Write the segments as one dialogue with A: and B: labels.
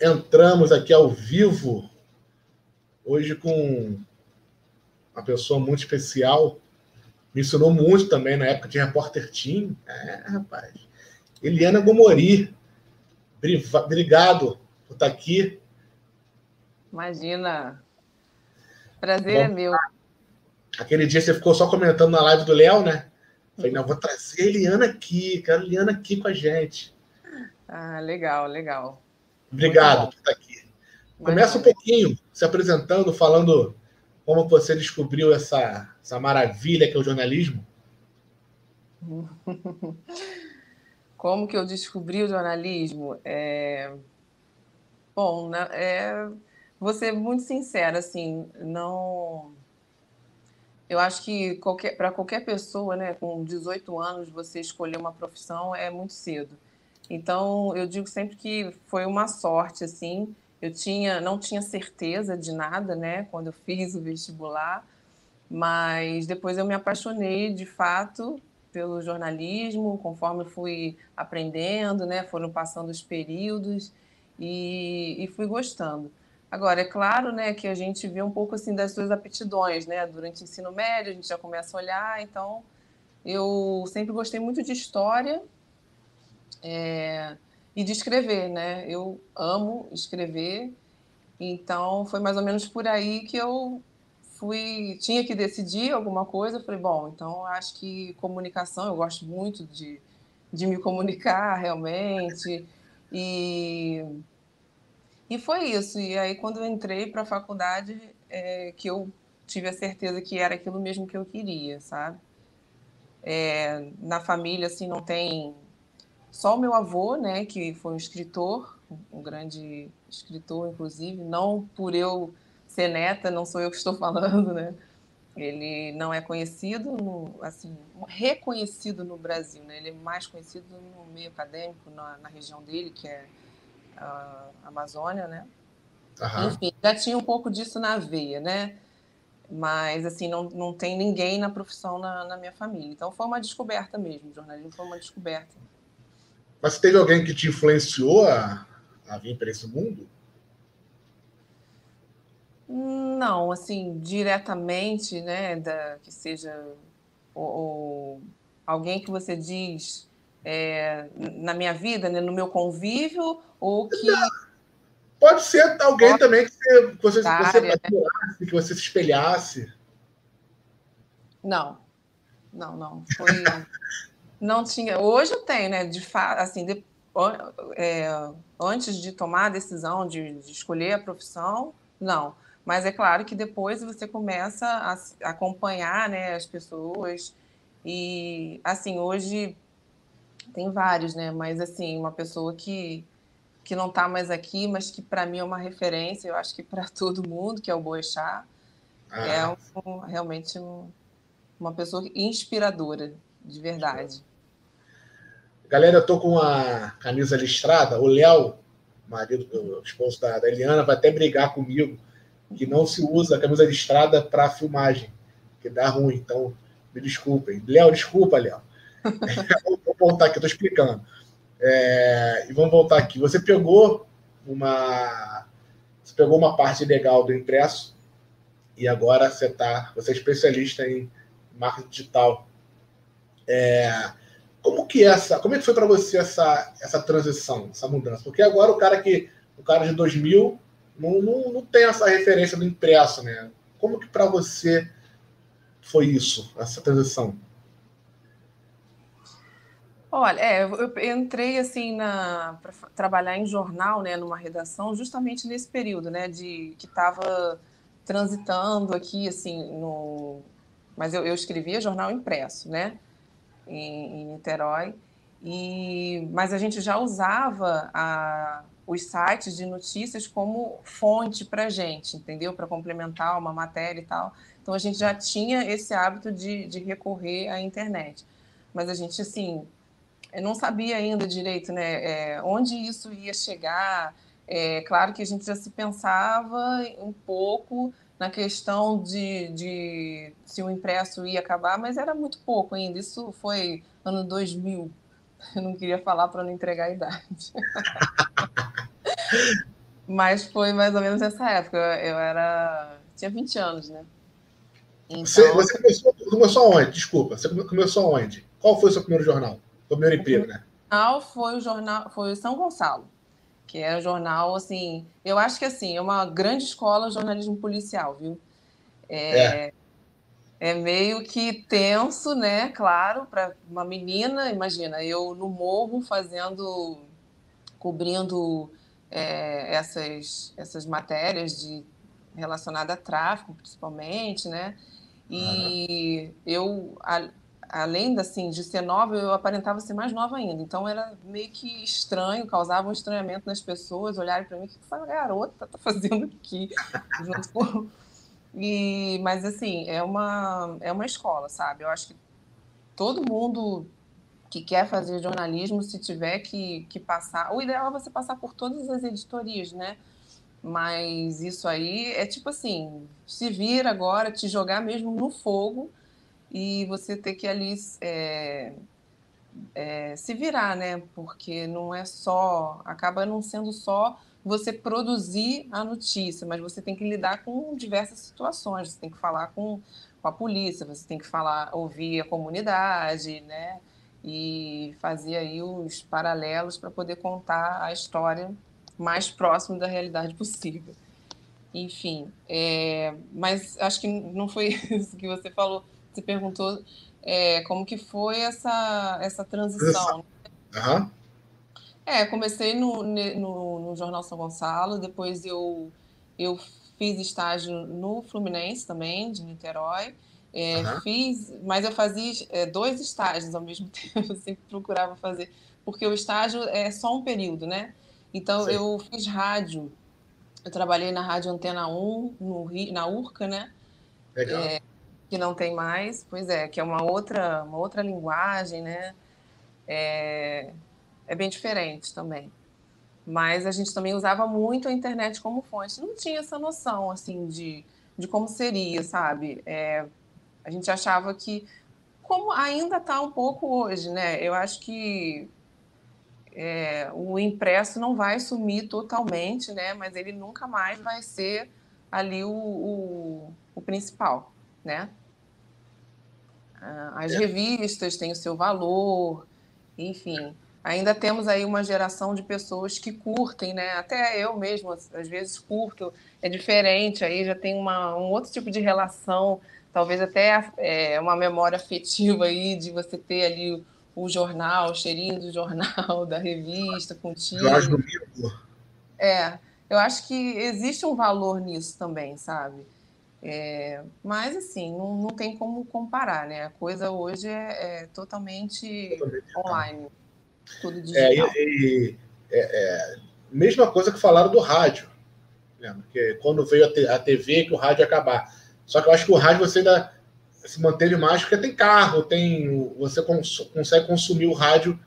A: entramos aqui ao vivo, hoje com uma pessoa muito especial. Me ensinou muito também na época de repórter team. É, rapaz. Eliana Gomori. Obrigado por estar aqui.
B: Imagina. Prazer Bom, é meu.
A: Aquele dia você ficou só comentando na live do Léo, né? Falei, não, vou trazer a Eliana aqui, quero a Eliana aqui com a gente.
B: Ah, legal, legal.
A: Obrigado por estar aqui. Começa um pouquinho se apresentando, falando como você descobriu essa, essa maravilha que é o jornalismo.
B: Como que eu descobri o jornalismo? É... Bom, é... vou ser muito sincera, assim, não eu acho que qualquer, para qualquer pessoa, né, com 18 anos, você escolher uma profissão é muito cedo. Então, eu digo sempre que foi uma sorte, assim. Eu tinha, não tinha certeza de nada, né, quando eu fiz o vestibular, mas depois eu me apaixonei, de fato, pelo jornalismo, conforme fui aprendendo, né, foram passando os períodos e, e fui gostando. Agora, é claro né, que a gente vê um pouco assim das suas aptidões, né? Durante o ensino médio, a gente já começa a olhar, então eu sempre gostei muito de história é, e de escrever, né? Eu amo escrever, então foi mais ou menos por aí que eu fui, tinha que decidir alguma coisa, falei, bom, então acho que comunicação, eu gosto muito de, de me comunicar realmente, e e foi isso. E aí, quando eu entrei para a faculdade, é, que eu tive a certeza que era aquilo mesmo que eu queria, sabe? É, na família, assim, não tem só o meu avô, né, que foi um escritor, um grande escritor, inclusive, não por eu ser neta, não sou eu que estou falando, né? Ele não é conhecido, no, assim, reconhecido no Brasil, né? Ele é mais conhecido no meio acadêmico, na, na região dele, que é a Amazônia, né? Uhum. Enfim, já tinha um pouco disso na veia, né? Mas, assim, não, não tem ninguém na profissão na, na minha família. Então, foi uma descoberta mesmo. O jornalismo foi uma descoberta.
A: Mas teve alguém que te influenciou a, a vir para esse mundo?
B: Não, assim, diretamente, né, da, que seja ou, alguém que você diz é, na minha vida, né, no meu convívio, ou que.
A: Pode ser alguém também que você, que você, você né? que você se espelhasse.
B: Não, não, não. Foi, não tinha. Hoje eu tenho, né? De fato, assim, de, é, antes de tomar a decisão de, de, escolher a profissão, não. Mas é claro que depois você começa a acompanhar né, as pessoas. E, assim, hoje tem vários, né? Mas, assim, uma pessoa que que não está mais aqui, mas que para mim é uma referência, eu acho que para todo mundo, que é o Boechat. Ah. É um, realmente um, uma pessoa inspiradora, de verdade.
A: Galera, eu tô com a camisa listrada. O Léo, marido, o esposo da, da Eliana, vai até brigar comigo que não se usa a camisa listrada para filmagem, que dá ruim. Então, me desculpem. Léo, desculpa, Léo. vou voltar aqui, eu tô explicando. É, e vamos voltar aqui. Você pegou uma, você pegou uma parte legal do impresso e agora você tá, você é especialista em marketing digital. É, como que é essa, como é que foi para você essa, essa transição, essa mudança? Porque agora o cara que, o cara de 2000 não, não, não tem essa referência do impresso, né? Como que para você foi isso, essa transição?
B: Olha, é, eu entrei assim na para trabalhar em jornal, né, numa redação, justamente nesse período, né, de que estava transitando aqui, assim, no, mas eu, eu escrevia jornal impresso, né, em, em Niterói, e mas a gente já usava a, os sites de notícias como fonte para gente, entendeu? Para complementar uma matéria e tal. Então a gente já tinha esse hábito de, de recorrer à internet. Mas a gente, assim, não sabia ainda direito né, é, onde isso ia chegar. É claro que a gente já se pensava um pouco na questão de, de se o impresso ia acabar, mas era muito pouco ainda. Isso foi ano 2000. Eu não queria falar para não entregar a idade. Mas foi mais ou menos nessa época. Eu, eu era. Tinha 20 anos, né?
A: Então... Você, você começou, começou onde? Desculpa, você começou onde? Qual foi o seu primeiro jornal? O primeiro emprego, né?
B: O jornal foi o jornal, foi o São Gonçalo, que era um jornal, assim, eu acho que assim, é uma grande escola de jornalismo policial, viu? É, é. é meio que tenso, né? Claro, para uma menina, imagina, eu no morro fazendo, cobrindo é, essas, essas matérias de relacionadas a tráfico, principalmente, né? E uhum. eu, a, além assim, de ser nova, eu aparentava ser mais nova ainda. Então era meio que estranho, causava um estranhamento nas pessoas olharem para mim, o que essa garota tá fazendo aqui? E, mas assim, é uma, é uma escola, sabe? Eu acho que todo mundo que quer fazer jornalismo, se tiver que, que passar, o ideal é você passar por todas as editorias, né? Mas isso aí é tipo assim, se vir agora, te jogar mesmo no fogo e você ter que ali é, é, se virar, né? Porque não é só, acaba não sendo só você produzir a notícia, mas você tem que lidar com diversas situações. Você tem que falar com, com a polícia, você tem que falar, ouvir a comunidade, né? E fazer aí os paralelos para poder contar a história mais próximo da realidade possível. Enfim, é, mas acho que não foi isso que você falou. Você perguntou é, como que foi essa, essa transição. Uhum. É, comecei no, no, no, Jornal São Gonçalo, depois eu, eu fiz estágio no Fluminense também, de Niterói. É, uhum. Fiz, mas eu fazia é, dois estágios ao mesmo tempo, eu sempre procurava fazer, porque o estágio é só um período, né? Então, Sim. eu fiz rádio. Eu trabalhei na Rádio Antena 1, no na URCA, né?
A: Legal.
B: É, que não tem mais, pois é, que é uma outra, uma outra linguagem, né? É, é bem diferente também. Mas a gente também usava muito a internet como fonte. Não tinha essa noção, assim, de, de como seria, sabe? É, a gente achava que, como ainda está um pouco hoje, né? Eu acho que é, o impresso não vai sumir totalmente, né? Mas ele nunca mais vai ser ali o, o, o principal, né? Ah, as é. revistas têm o seu valor, enfim. Ainda temos aí uma geração de pessoas que curtem, né? Até eu mesmo, às vezes, curto. É diferente, aí já tem uma, um outro tipo de relação, talvez até é, uma memória afetiva aí de você ter ali o jornal, o cheirinho do jornal, da revista, contigo.
A: Domingo.
B: É, eu acho que existe um valor nisso também, sabe? É, mas, assim, não, não tem como comparar, né? A coisa hoje é, é totalmente, totalmente, online, tudo é, digital.
A: É, e, é, mesma coisa que falaram do rádio, né? Porque quando veio a, TV, que o rádio ia acabar. Só que eu acho que o rádio você ainda se manteve mais porque tem carro, tem você cons consegue consumir o rádio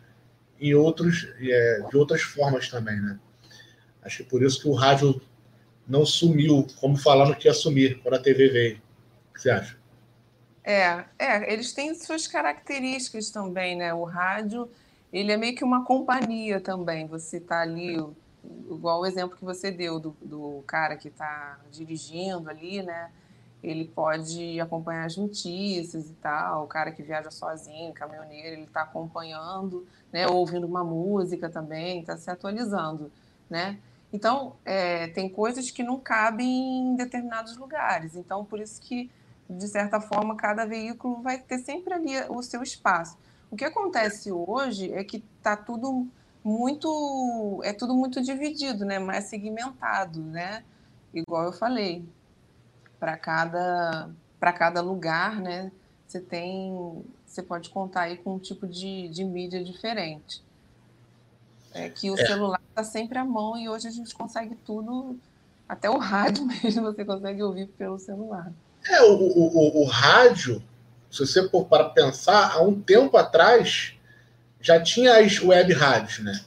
A: em outros é, de outras formas também, né? Acho que por isso que o rádio não sumiu, como falaram que ia sumir quando a TV veio. O que você acha?
B: É, é, eles têm suas características também, né? O rádio, ele é meio que uma companhia também. Você está ali, igual o exemplo que você deu do, do cara que está dirigindo ali, né? ele pode acompanhar as notícias e tal. O cara que viaja sozinho, caminhoneiro, ele está acompanhando, né? Ouvindo uma música também, está se atualizando, né? Então, é, tem coisas que não cabem em determinados lugares. Então, por isso que, de certa forma, cada veículo vai ter sempre ali o seu espaço. O que acontece hoje é que está tudo muito, é tudo muito dividido, né? Mais segmentado, né? Igual eu falei, para cada para cada lugar, né? Você tem, você pode contar aí com um tipo de, de mídia diferente. É que o é. celular está sempre à mão e hoje a gente consegue tudo, até o rádio mesmo você consegue ouvir pelo celular.
A: É, o, o, o, o rádio, se você for para pensar, há um tempo atrás já tinha as web rádios, né?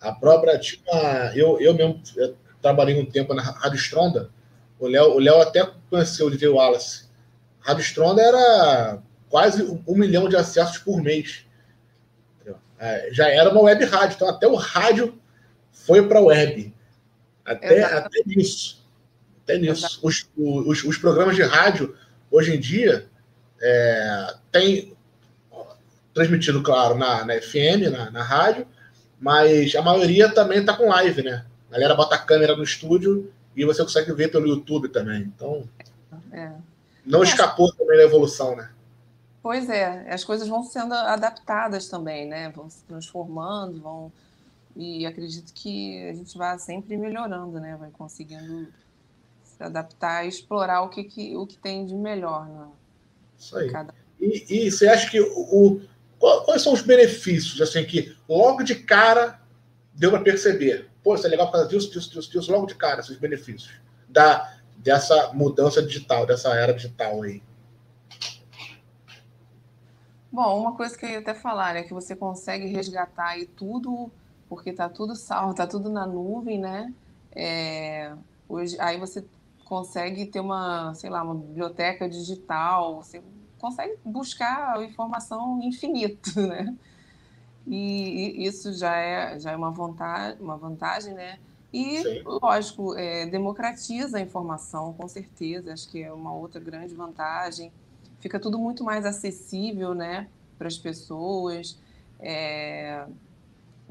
A: A própria tinha. Eu, eu mesmo eu trabalhei um tempo na Rádio Stronda, o Léo, o Léo até conheceu o Olivier Wallace. A Rádio Stronda era quase um milhão de acessos por mês. É, já era uma web rádio, então até o rádio foi para a web. Até, até nisso. Até nisso. Os, os, os, programas de rádio, hoje em dia, é, tem transmitido, claro, na, na FM, na, na rádio, mas a maioria também está com live, né? A galera bota a câmera no estúdio e você consegue ver pelo YouTube também. Então, é. não é. escapou também da evolução, né?
B: Pois é, as coisas vão sendo adaptadas também, né? Vão se transformando, vão e acredito que a gente vai sempre melhorando, né? Vai conseguindo se adaptar e explorar o que, que, o que tem de melhor. Né?
A: Isso aí. Cada... E, e, você acha que o, o, quais são os benefícios, assim, que logo de cara deu para perceber? Pô, isso é legal por causa disso, disso, disso, disso, logo de cara, esses benefícios da, dessa mudança digital, dessa era digital aí.
B: Bom, uma coisa que eu ia até falar é que você consegue resgatar aí tudo porque está tudo salvo, está tudo na nuvem, né? É, hoje, aí você consegue ter uma, sei lá, uma biblioteca digital, você consegue buscar informação infinita, né? E, e isso já é, já é uma, vantagem, uma vantagem, né? E, Sim. lógico, é, democratiza a informação, com certeza, acho que é uma outra grande vantagem. Fica tudo muito mais acessível, né, para as pessoas. É,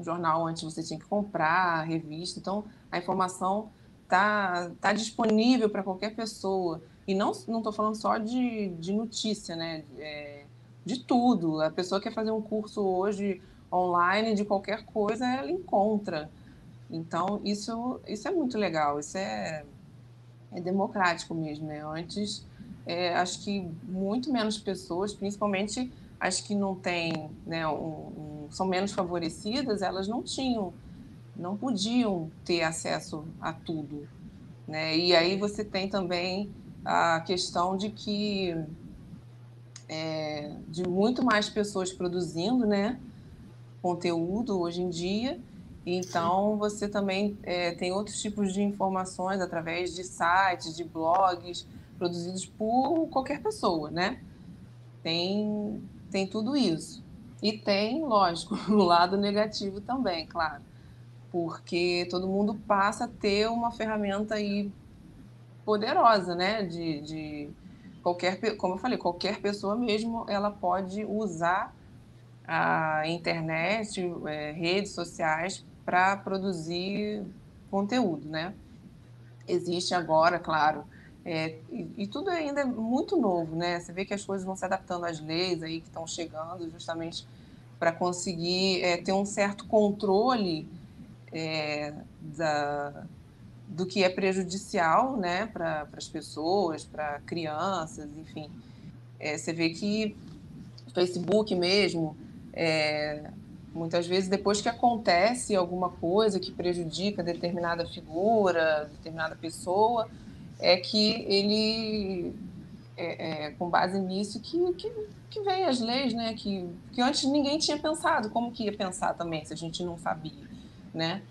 B: jornal antes você tinha que comprar, revista. Então, a informação está tá disponível para qualquer pessoa. E não estou falando só de, de notícia, né? É, de tudo. A pessoa quer fazer um curso hoje online de qualquer coisa, ela encontra. Então, isso, isso é muito legal, isso é, é democrático mesmo. Né? Antes, é, acho que muito menos pessoas, principalmente as que não têm, né, um, um, são menos favorecidas, elas não tinham, não podiam ter acesso a tudo. Né? E aí você tem também a questão de que é, de muito mais pessoas produzindo né, conteúdo hoje em dia. Então, você também é, tem outros tipos de informações através de sites, de blogs, produzidos por qualquer pessoa, né? Tem tem tudo isso. E tem, lógico, o lado negativo também, claro. Porque todo mundo passa a ter uma ferramenta aí poderosa, né? De, de qualquer, como eu falei, qualquer pessoa mesmo, ela pode usar a internet, é, redes sociais para produzir conteúdo, né? Existe agora, claro, é, e, e, tudo ainda é muito novo, né? Você vê que as coisas vão se adaptando às leis aí que estão chegando, justamente para conseguir é, ter um certo controle é, da, do que é prejudicial, né, para as pessoas, para crianças, enfim. É, você vê que Facebook mesmo, é, muitas vezes depois que acontece alguma coisa que prejudica determinada figura, determinada pessoa, é que ele, é, é, com base nisso, que, que, que vem as leis, né? Que, que antes ninguém tinha pensado, como que ia pensar também, se a gente não sabia, né?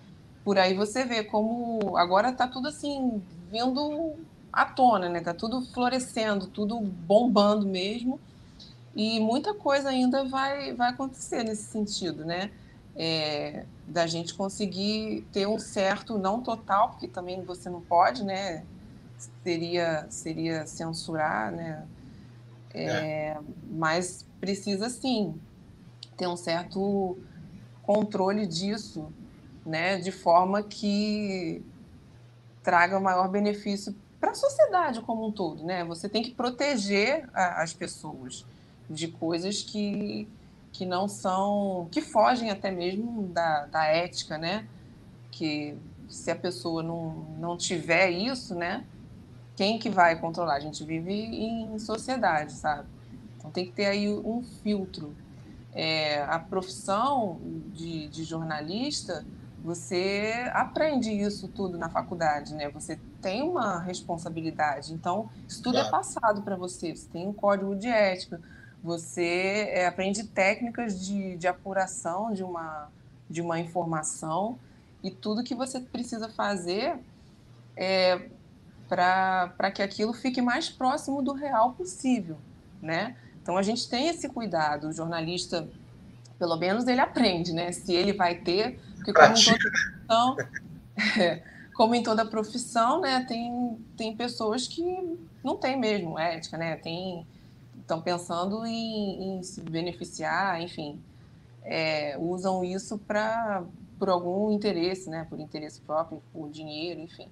B: Por aí você vê como agora está tudo assim, vindo à tona, né? Está tudo florescendo, tudo bombando mesmo, e muita coisa ainda vai, vai acontecer nesse sentido, né? É, da gente conseguir ter um certo, não total, porque também você não pode, né? Seria, seria censurar, né? É, é. Mas precisa sim ter um certo controle disso, né? De forma que traga maior benefício para a sociedade como um todo, né? Você tem que proteger a, as pessoas de coisas que, que não são, que fogem até mesmo da, da ética, né? Que se a pessoa não, não tiver isso, né? Quem que vai controlar? A gente vive em sociedade, sabe? Então tem que ter aí um filtro. É, a profissão de, de, jornalista, você aprende isso tudo na faculdade, né? Você tem uma responsabilidade. Então, isso tudo é claro. é passado para você. Você tem um código de ética, você é, aprende técnicas de, de apuração de uma, de uma informação e tudo que você precisa fazer é, para que aquilo fique mais próximo do real possível, né? Então a gente tem esse cuidado, o jornalista, pelo menos ele aprende, né? Se ele vai ter, porque como toda profissão, é, como em toda profissão, né, tem, tem pessoas que não têm mesmo ética, né? Tem estão pensando em, em, se beneficiar, enfim, é, usam isso para por algum interesse, né? Por interesse próprio, por dinheiro, enfim.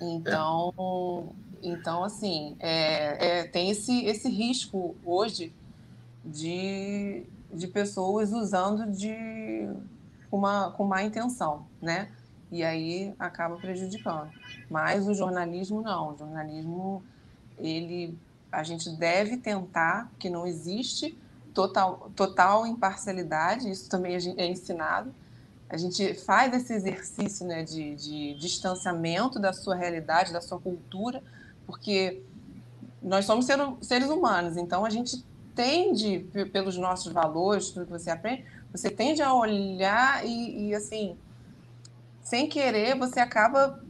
B: Então, é. então assim, é, é, tem esse, esse risco hoje de, de pessoas usando de uma, com má intenção, né? E aí acaba prejudicando. Mas o jornalismo não. O jornalismo, ele, a gente deve tentar, que não existe total, total imparcialidade, isso também é ensinado. A gente faz esse exercício né, de, de distanciamento da sua realidade, da sua cultura, porque nós somos seres humanos, então a gente tende, pelos nossos valores, tudo que você aprende, você tende a olhar e, e assim, sem querer, você acaba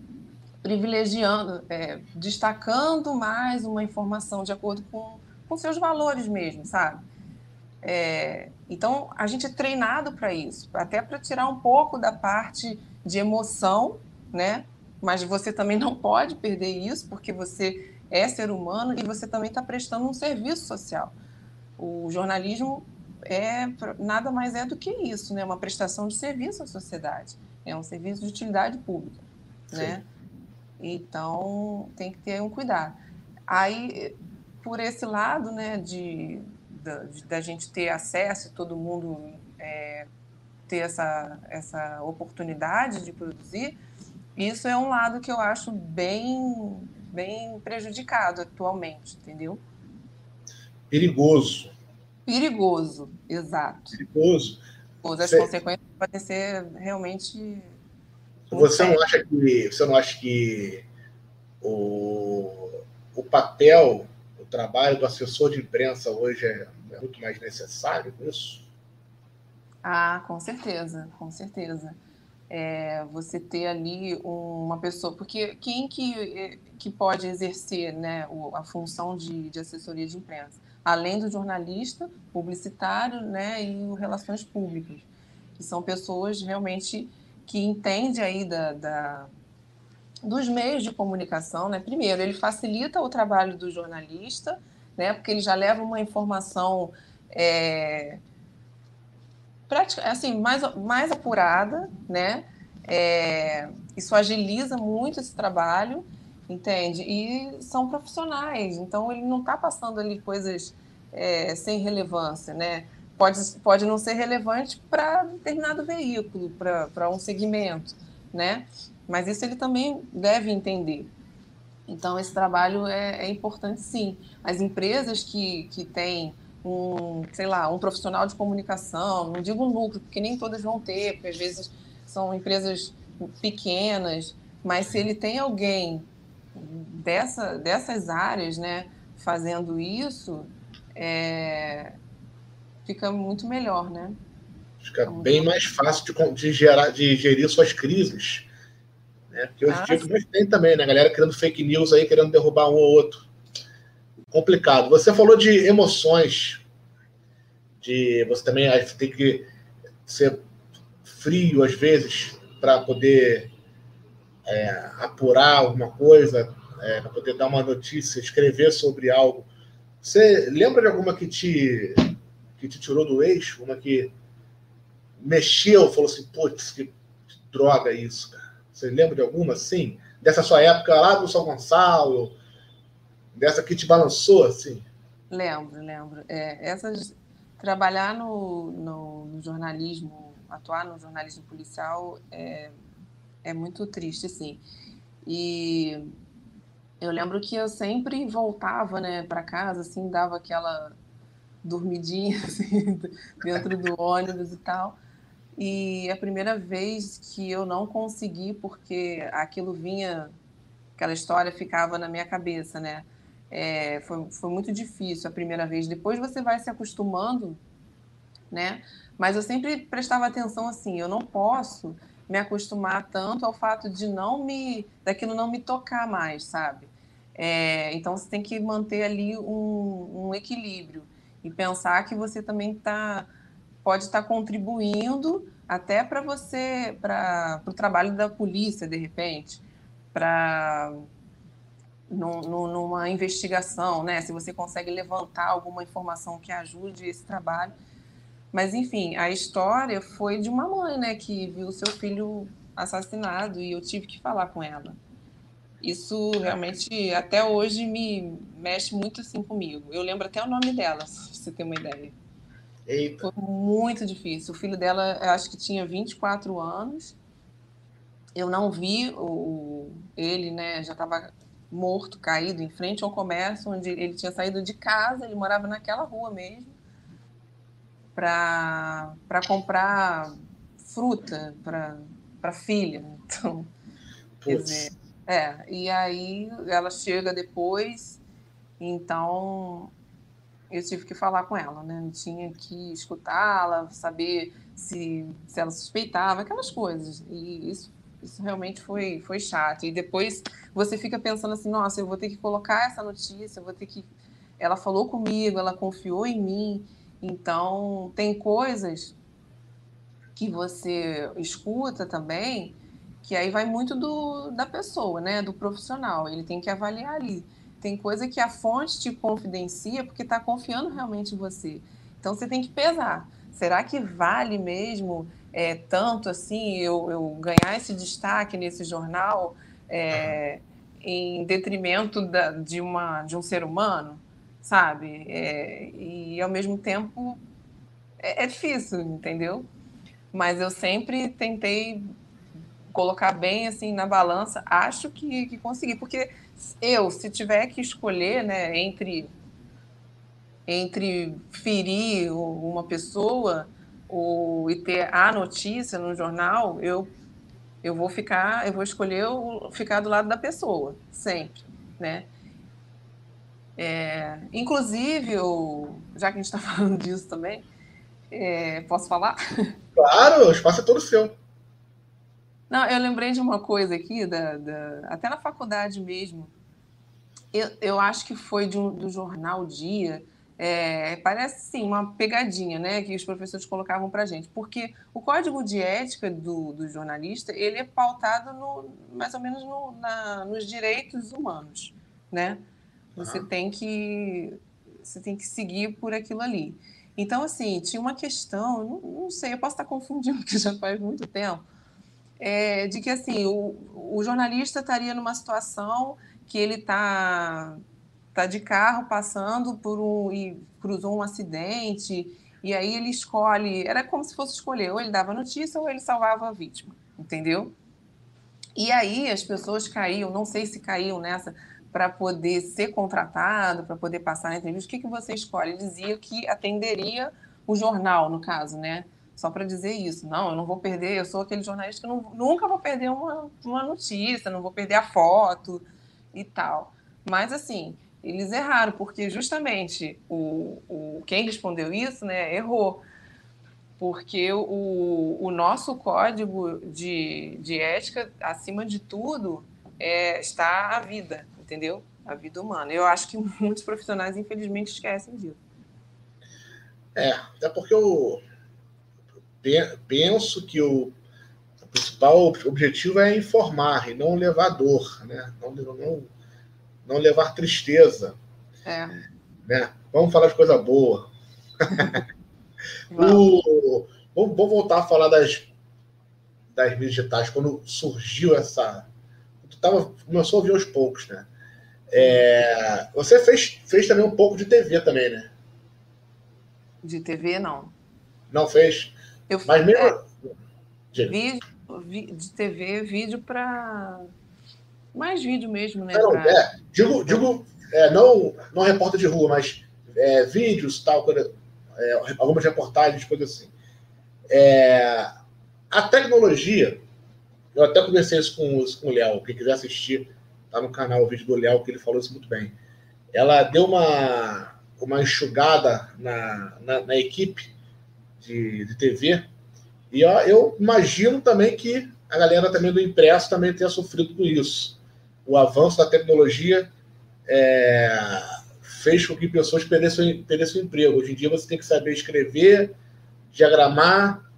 B: privilegiando, é, destacando mais uma informação de acordo com, com seus valores mesmo, sabe? É, então, a gente é treinado para isso, até para tirar um pouco da parte de emoção, né? Mas você também não pode perder isso, porque você é ser humano e você também está prestando um serviço social. O jornalismo é nada mais é do que isso, né? Uma prestação de serviço à sociedade. É um serviço de utilidade pública, né? Então tem que ter um cuidado. Aí, por esse lado, né, de da, da gente ter acesso, todo mundo é, ter essa, essa oportunidade de produzir, isso é um lado que eu acho bem, bem prejudicado atualmente, entendeu?
A: Perigoso.
B: Perigoso, exato.
A: Perigoso.
B: As Você... consequências podem ser realmente.
A: Você não acha que você não acha que o, o papel trabalho do assessor de imprensa hoje é, é muito mais necessário isso?
B: Ah, com certeza, com certeza. É, você ter ali uma pessoa, porque quem que, que pode exercer né, a função de, de assessoria de imprensa? Além do jornalista, publicitário né, e o relações públicas, que são pessoas realmente que entendem aí da, da dos meios de comunicação, né? Primeiro, ele facilita o trabalho do jornalista, né? Porque ele já leva uma informação é, assim mais, mais apurada, né? É, isso agiliza muito esse trabalho, entende? E são profissionais, então ele não está passando ali coisas é, sem relevância, né? Pode, pode não ser relevante para determinado veículo, para um segmento, né? Mas isso ele também deve entender. Então, esse trabalho é, é importante, sim. As empresas que, que têm um, sei lá, um profissional de comunicação, não digo núcleo, porque nem todas vão ter, porque às vezes são empresas pequenas, mas se ele tem alguém dessa, dessas áreas, né, fazendo isso, é, fica muito melhor, né?
A: Fica bem mais fácil de, de, gerar, de gerir suas crises. Né? Porque hoje em ah, dia tem também, né? Galera criando fake news aí, querendo derrubar um ou outro. Complicado. Você falou de emoções, de você também tem que ser frio às vezes para poder é, apurar alguma coisa, é, para poder dar uma notícia, escrever sobre algo. Você lembra de alguma que te que te tirou do eixo, uma que mexeu, falou assim, putz, que droga isso, cara. Você lembra de alguma, assim? Dessa sua época lá do São Gonçalo? Dessa que te balançou, assim?
B: Lembro, lembro. É, essas, trabalhar no, no, no, jornalismo, atuar no jornalismo policial é, é muito triste, sim. E eu lembro que eu sempre voltava né, para casa, assim, dava aquela dormidinha assim, dentro do ônibus e tal. E a primeira vez que eu não consegui, porque aquilo vinha, aquela história ficava na minha cabeça, né? É, foi, foi muito difícil a primeira vez. Depois você vai se acostumando, né? Mas eu sempre prestava atenção assim, eu não posso me acostumar tanto ao fato de não me, daquilo não me tocar mais, sabe? É, então você tem que manter ali um, um equilíbrio e pensar que você também está pode estar contribuindo até para você, para o trabalho da polícia, de repente, para numa investigação, né? Se você consegue levantar alguma informação que ajude esse trabalho. Mas, enfim, a história foi de uma mãe, né, que viu seu filho assassinado e eu tive que falar com ela. Isso realmente, até hoje, me mexe muito assim comigo. Eu lembro até o nome dela, se você ter uma ideia. Eita. Foi muito difícil. O filho dela, acho que tinha 24 anos. Eu não vi o, ele, né? Já estava morto, caído, em frente ao comércio, onde ele tinha saído de casa, ele morava naquela rua mesmo, para comprar fruta para a filha. Então, quer dizer, é, e aí ela chega depois, então eu tive que falar com ela, né? Eu tinha que escutá-la, saber se, se ela suspeitava, aquelas coisas. E isso, isso realmente foi, foi chato. E depois você fica pensando assim, nossa, eu vou ter que colocar essa notícia, eu vou ter que. Ela falou comigo, ela confiou em mim. Então, tem coisas que você escuta também, que aí vai muito do, da pessoa, né? Do profissional. Ele tem que avaliar ali tem coisa que a fonte te confidencia porque está confiando realmente em você. Então você tem que pesar. Será que vale mesmo é, tanto assim eu, eu, ganhar esse destaque nesse jornal é, em detrimento da, de, uma, de um ser humano? Sabe? É, e ao mesmo tempo é, é difícil, entendeu? Mas eu sempre tentei colocar bem assim na balança. Acho que, que consegui, porque eu, se tiver que escolher, né, entre entre ferir uma pessoa ou e ter a notícia no jornal, eu eu vou ficar, eu vou escolher o, ficar do lado da pessoa, sempre, né? É, inclusive, eu, já que a gente está falando disso também, é, posso falar?
A: Claro, o espaço é todo seu.
B: Não, eu lembrei de uma coisa aqui, da, da até na faculdade mesmo. Eu, eu acho que foi um, do jornal Dia. É, parece sim uma pegadinha, né, que os professores colocavam para gente, porque o código de ética do, do jornalista ele é pautado no, mais ou menos no, na, nos direitos humanos, né? Você uhum. tem que você tem que seguir por aquilo ali. Então assim tinha uma questão, não, não sei, eu posso estar confundindo porque já faz muito tempo é, de que assim o, o jornalista estaria numa situação que ele está tá de carro passando por um e cruzou um acidente e aí ele escolhe era como se fosse escolher ou ele dava notícia ou ele salvava a vítima entendeu? E aí as pessoas caíam não sei se caíam nessa para poder ser contratado para poder passar na entrevista o que que você escolhe? Dizia que atenderia o jornal no caso né só para dizer isso. Não, eu não vou perder, eu sou aquele jornalista que não, nunca vou perder uma, uma notícia, não vou perder a foto e tal. Mas, assim, eles erraram, porque justamente o, o, quem respondeu isso né, errou. Porque o, o nosso código de, de ética, acima de tudo, é, está a vida, entendeu? A vida humana. Eu acho que muitos profissionais, infelizmente, esquecem disso.
A: É, até porque o, penso que o, o principal objetivo é informar e não levar dor, né? não, não, não levar tristeza.
B: É.
A: Né? Vamos falar de coisa boa. o, vamos, vamos, voltar a falar das, das mídias digitais. Quando surgiu essa. Tu tava, começou a ouvir aos poucos, né? É, você fez, fez também um pouco de TV também, né?
B: De TV, não.
A: Não fez?
B: Eu Mas mesmo. É, vídeo, de TV, vídeo para. Mais vídeo mesmo, né?
A: Não, pra... é, digo, digo é, não, não repórter de rua, mas é, vídeos, tal, é, algumas reportagens, coisas assim. É, a tecnologia, eu até conversei isso com, com o Léo, quem quiser assistir, tá no canal o vídeo do Léo, que ele falou isso muito bem. Ela deu uma, uma enxugada na, na, na equipe de, de TV. E ó, eu imagino também que a galera também do impresso também tenha sofrido com isso. O avanço da tecnologia é, fez com que pessoas perdessem, perdessem o emprego. Hoje em dia você tem que saber escrever, diagramar,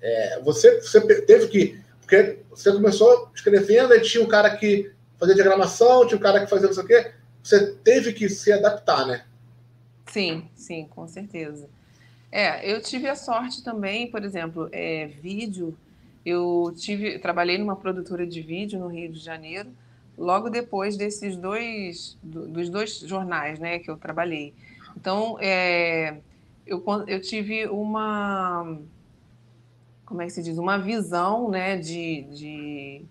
A: É, você, você teve que. Porque você começou escrevendo, e tinha um cara que fazia diagramação, tinha um cara que fazia não sei o quê. Você teve que se adaptar, né?
B: Sim, sim, com certeza. É, eu tive a sorte também, por exemplo, é, vídeo. Eu tive, trabalhei numa produtora de vídeo no Rio de Janeiro, logo depois desses dois, dos dois jornais, né, que eu trabalhei. Então, é, eu, eu tive uma, como é que se diz, uma visão, né, de, de,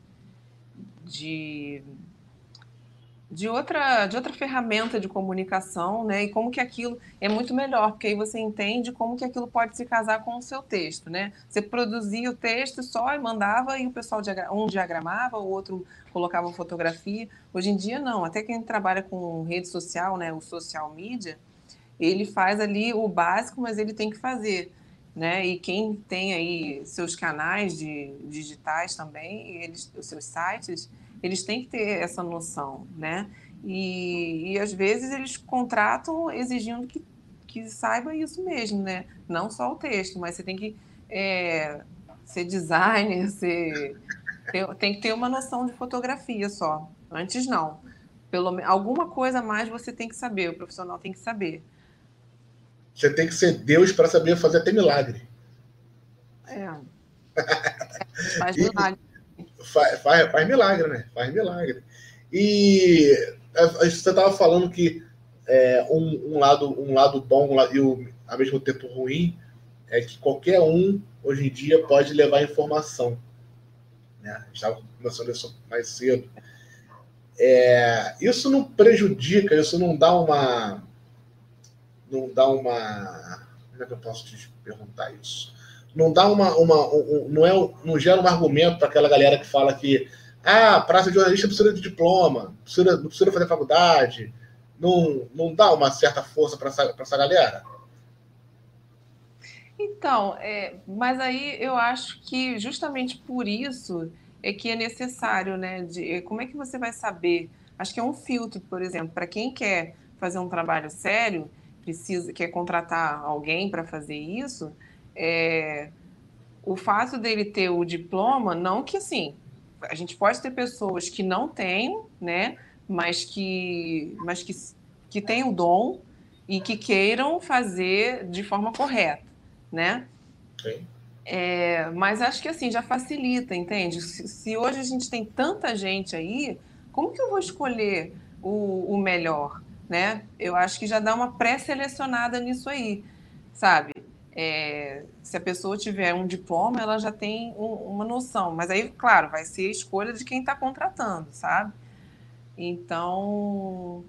B: de de outra, de outra ferramenta de comunicação, né? E como que aquilo é muito melhor, porque aí você entende como que aquilo pode se casar com o seu texto, né? Você produzia o texto só e mandava e o pessoal um diagramava, o outro colocava fotografia. Hoje em dia não, até quem trabalha com rede social, né, o social media, ele faz ali o básico, mas ele tem que fazer, né? E quem tem aí seus canais de digitais também, eles, os seus sites, eles têm que ter essa noção, né? E, e às vezes eles contratam exigindo que, que saiba isso mesmo, né? Não só o texto, mas você tem que é, ser designer, ser, ter, tem que ter uma noção de fotografia só. Antes não. Pelo, alguma coisa a mais você tem que saber, o profissional tem que saber.
A: Você tem que ser Deus para saber fazer até milagre.
B: É. Faz milagre
A: faz, faz, faz milagre, né? Faz milagre. E você estava falando que é, um, um, lado, um lado bom um lado, e o, ao mesmo tempo ruim é que qualquer um, hoje em dia, pode levar informação. Né? A gente estava isso mais cedo. É, isso não prejudica, isso não dá uma. Não dá uma. Como é que eu posso te perguntar isso? Não dá uma, uma um, não é não gera um argumento para aquela galera que fala que ah, praça de jornalista precisa de diploma, precisa, não precisa fazer faculdade, não, não dá uma certa força para essa, essa galera?
B: Então, é, mas aí eu acho que justamente por isso é que é necessário, né? De, é, como é que você vai saber? Acho que é um filtro, por exemplo, para quem quer fazer um trabalho sério, precisa quer contratar alguém para fazer isso, é, o fato dele ter o diploma, não que assim, a gente pode ter pessoas que não têm, né, mas que, mas que, que têm o dom e que queiram fazer de forma correta, né? Sim. É, mas acho que assim já facilita, entende? Se, se, hoje a gente tem tanta gente aí, como que eu vou escolher o, o melhor, né? Eu acho que já dá uma pré-selecionada nisso aí, sabe? É, se a pessoa tiver um diploma, ela já tem um, uma noção. Mas aí, claro, vai ser a escolha de quem está contratando, sabe? Então,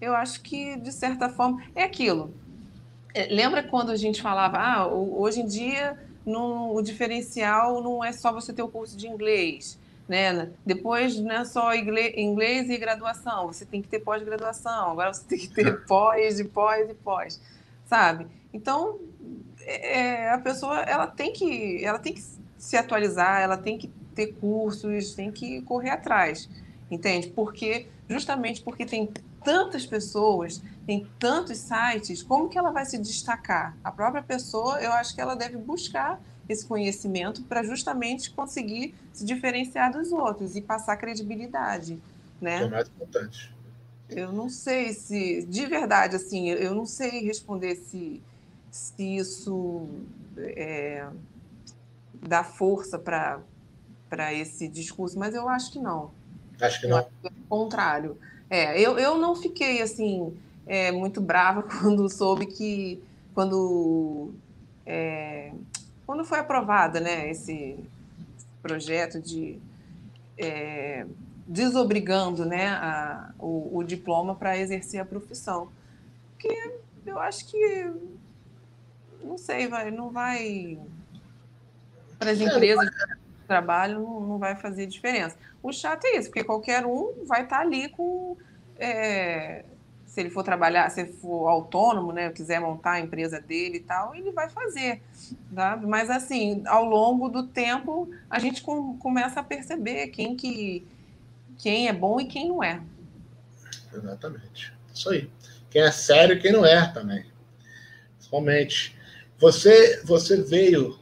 B: eu acho que, de certa forma, é aquilo. É, lembra quando a gente falava, ah, hoje em dia no, o diferencial não é só você ter o curso de inglês, né? Depois não é só inglês e graduação, você tem que ter pós-graduação, agora você tem que ter pós e pós e pós, sabe? Então, é, a pessoa ela tem que ela tem que se atualizar, ela tem que ter cursos, tem que correr atrás, entende? Porque justamente porque tem tantas pessoas, tem tantos sites, como que ela vai se destacar? A própria pessoa, eu acho que ela deve buscar esse conhecimento para justamente conseguir se diferenciar dos outros e passar credibilidade, né?
A: É mais importante.
B: Eu não sei se, de verdade, assim, eu não sei responder se se isso é, dá força para esse discurso, mas eu acho que não.
A: Acho que não. Acho que
B: é o contrário. É, eu, eu não fiquei assim é, muito brava quando soube que quando é, quando foi aprovada, né, esse projeto de é, desobrigando, né, a, o, o diploma para exercer a profissão, porque eu acho que não sei, vai, não vai. Para as empresas de trabalho, não, não vai fazer diferença. O chato é isso, porque qualquer um vai estar tá ali com. É, se ele for trabalhar, se for autônomo, né, quiser montar a empresa dele e tal, ele vai fazer. Tá? Mas, assim, ao longo do tempo, a gente com, começa a perceber quem, que, quem é bom e quem não é.
A: Exatamente. Isso aí. Quem é sério e quem não é também. Principalmente. Você, você veio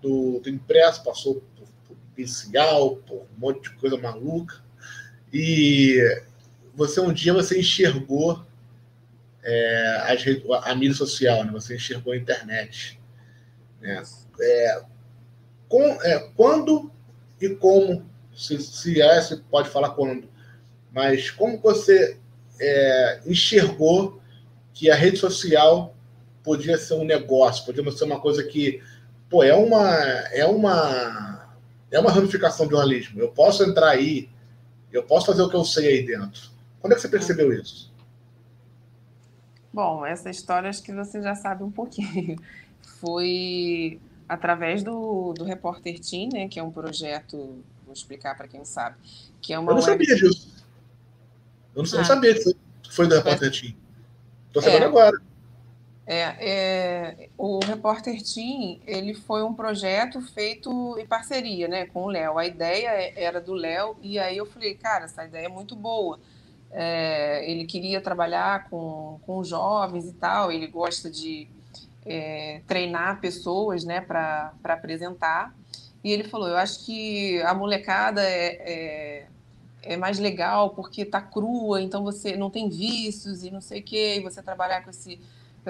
A: do, do impresso, passou por, por policial, por um monte de coisa maluca. E você um dia você enxergou é, a, a mídia social, né? você enxergou a internet. Né? É, com, é, quando e como, se, se é, você pode falar quando, mas como você é, enxergou que a rede social podia ser um negócio, podia ser uma coisa que, pô, é uma, é uma, é uma ramificação do jornalismo. Eu posso entrar aí, eu posso fazer o que eu sei aí dentro. Quando é que você percebeu isso?
B: Bom, essa história acho que você já sabe um pouquinho. Foi através do, do Repórter Team, né, que é um projeto, vou explicar para quem não sabe, que é uma
A: Eu não web... sabia disso. Eu não, ah. não sabia que foi do Repórter Team. Estou sabendo é. agora.
B: É, é, o Repórter Team ele foi um projeto feito em parceria né, com o Léo. A ideia era do Léo, e aí eu falei, cara, essa ideia é muito boa. É, ele queria trabalhar com, com jovens e tal, ele gosta de é, treinar pessoas né, para apresentar. E ele falou: Eu acho que a molecada é, é, é mais legal porque está crua, então você não tem vícios e não sei o quê, e você trabalhar com esse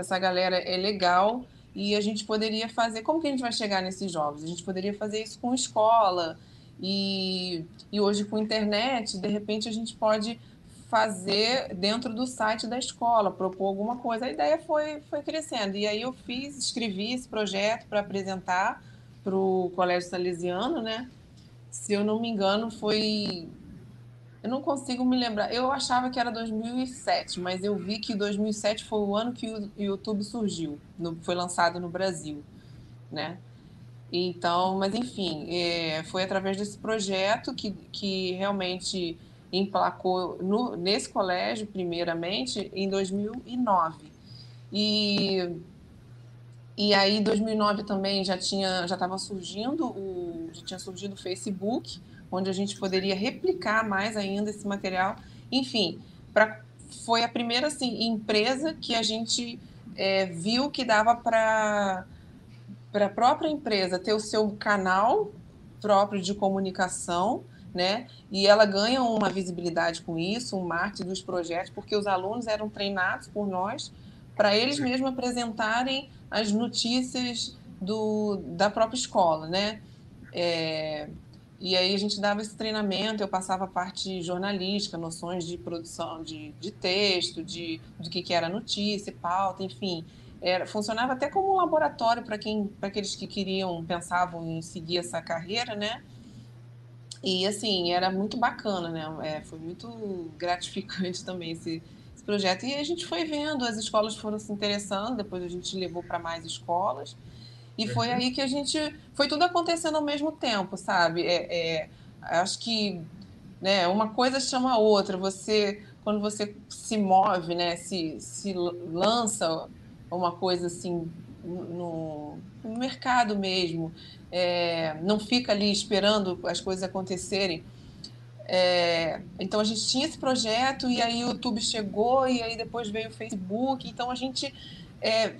B: essa galera é legal e a gente poderia fazer. Como que a gente vai chegar nesses jovens? A gente poderia fazer isso com escola e, e hoje com internet, de repente a gente pode fazer dentro do site da escola, propor alguma coisa. A ideia foi, foi crescendo. E aí eu fiz, escrevi esse projeto para apresentar para o Colégio Salesiano, né? Se eu não me engano, foi eu não consigo me lembrar. Eu achava que era 2007, mas eu vi que 2007 foi o ano que o YouTube surgiu, no, foi lançado no Brasil, né? Então, mas enfim, é, foi através desse projeto que, que realmente emplacou no, nesse colégio, primeiramente, em 2009. E, e aí, em 2009 também já tinha já estava surgindo o já tinha surgido o Facebook, onde a gente poderia replicar mais ainda esse material. Enfim, pra, foi a primeira assim, empresa que a gente é, viu que dava para a própria empresa ter o seu canal próprio de comunicação, né? E ela ganha uma visibilidade com isso, um marketing dos projetos, porque os alunos eram treinados por nós para eles mesmos apresentarem as notícias do, da própria escola, né? É, e aí a gente dava esse treinamento, eu passava a parte jornalística, noções de produção de, de texto, de do que, que era notícia, pauta, enfim. Era, funcionava até como um laboratório para quem para aqueles que queriam, pensavam em seguir essa carreira, né? E assim, era muito bacana, né? É, foi muito gratificante também esse, esse projeto. E a gente foi vendo, as escolas foram se interessando, depois a gente levou para mais escolas. E foi uhum. aí que a gente. Foi tudo acontecendo ao mesmo tempo, sabe? É, é, acho que né, uma coisa chama a outra. Você, quando você se move, né, se, se lança uma coisa assim no, no mercado mesmo, é, não fica ali esperando as coisas acontecerem. É, então a gente tinha esse projeto e aí o YouTube chegou e aí depois veio o Facebook. Então a gente é,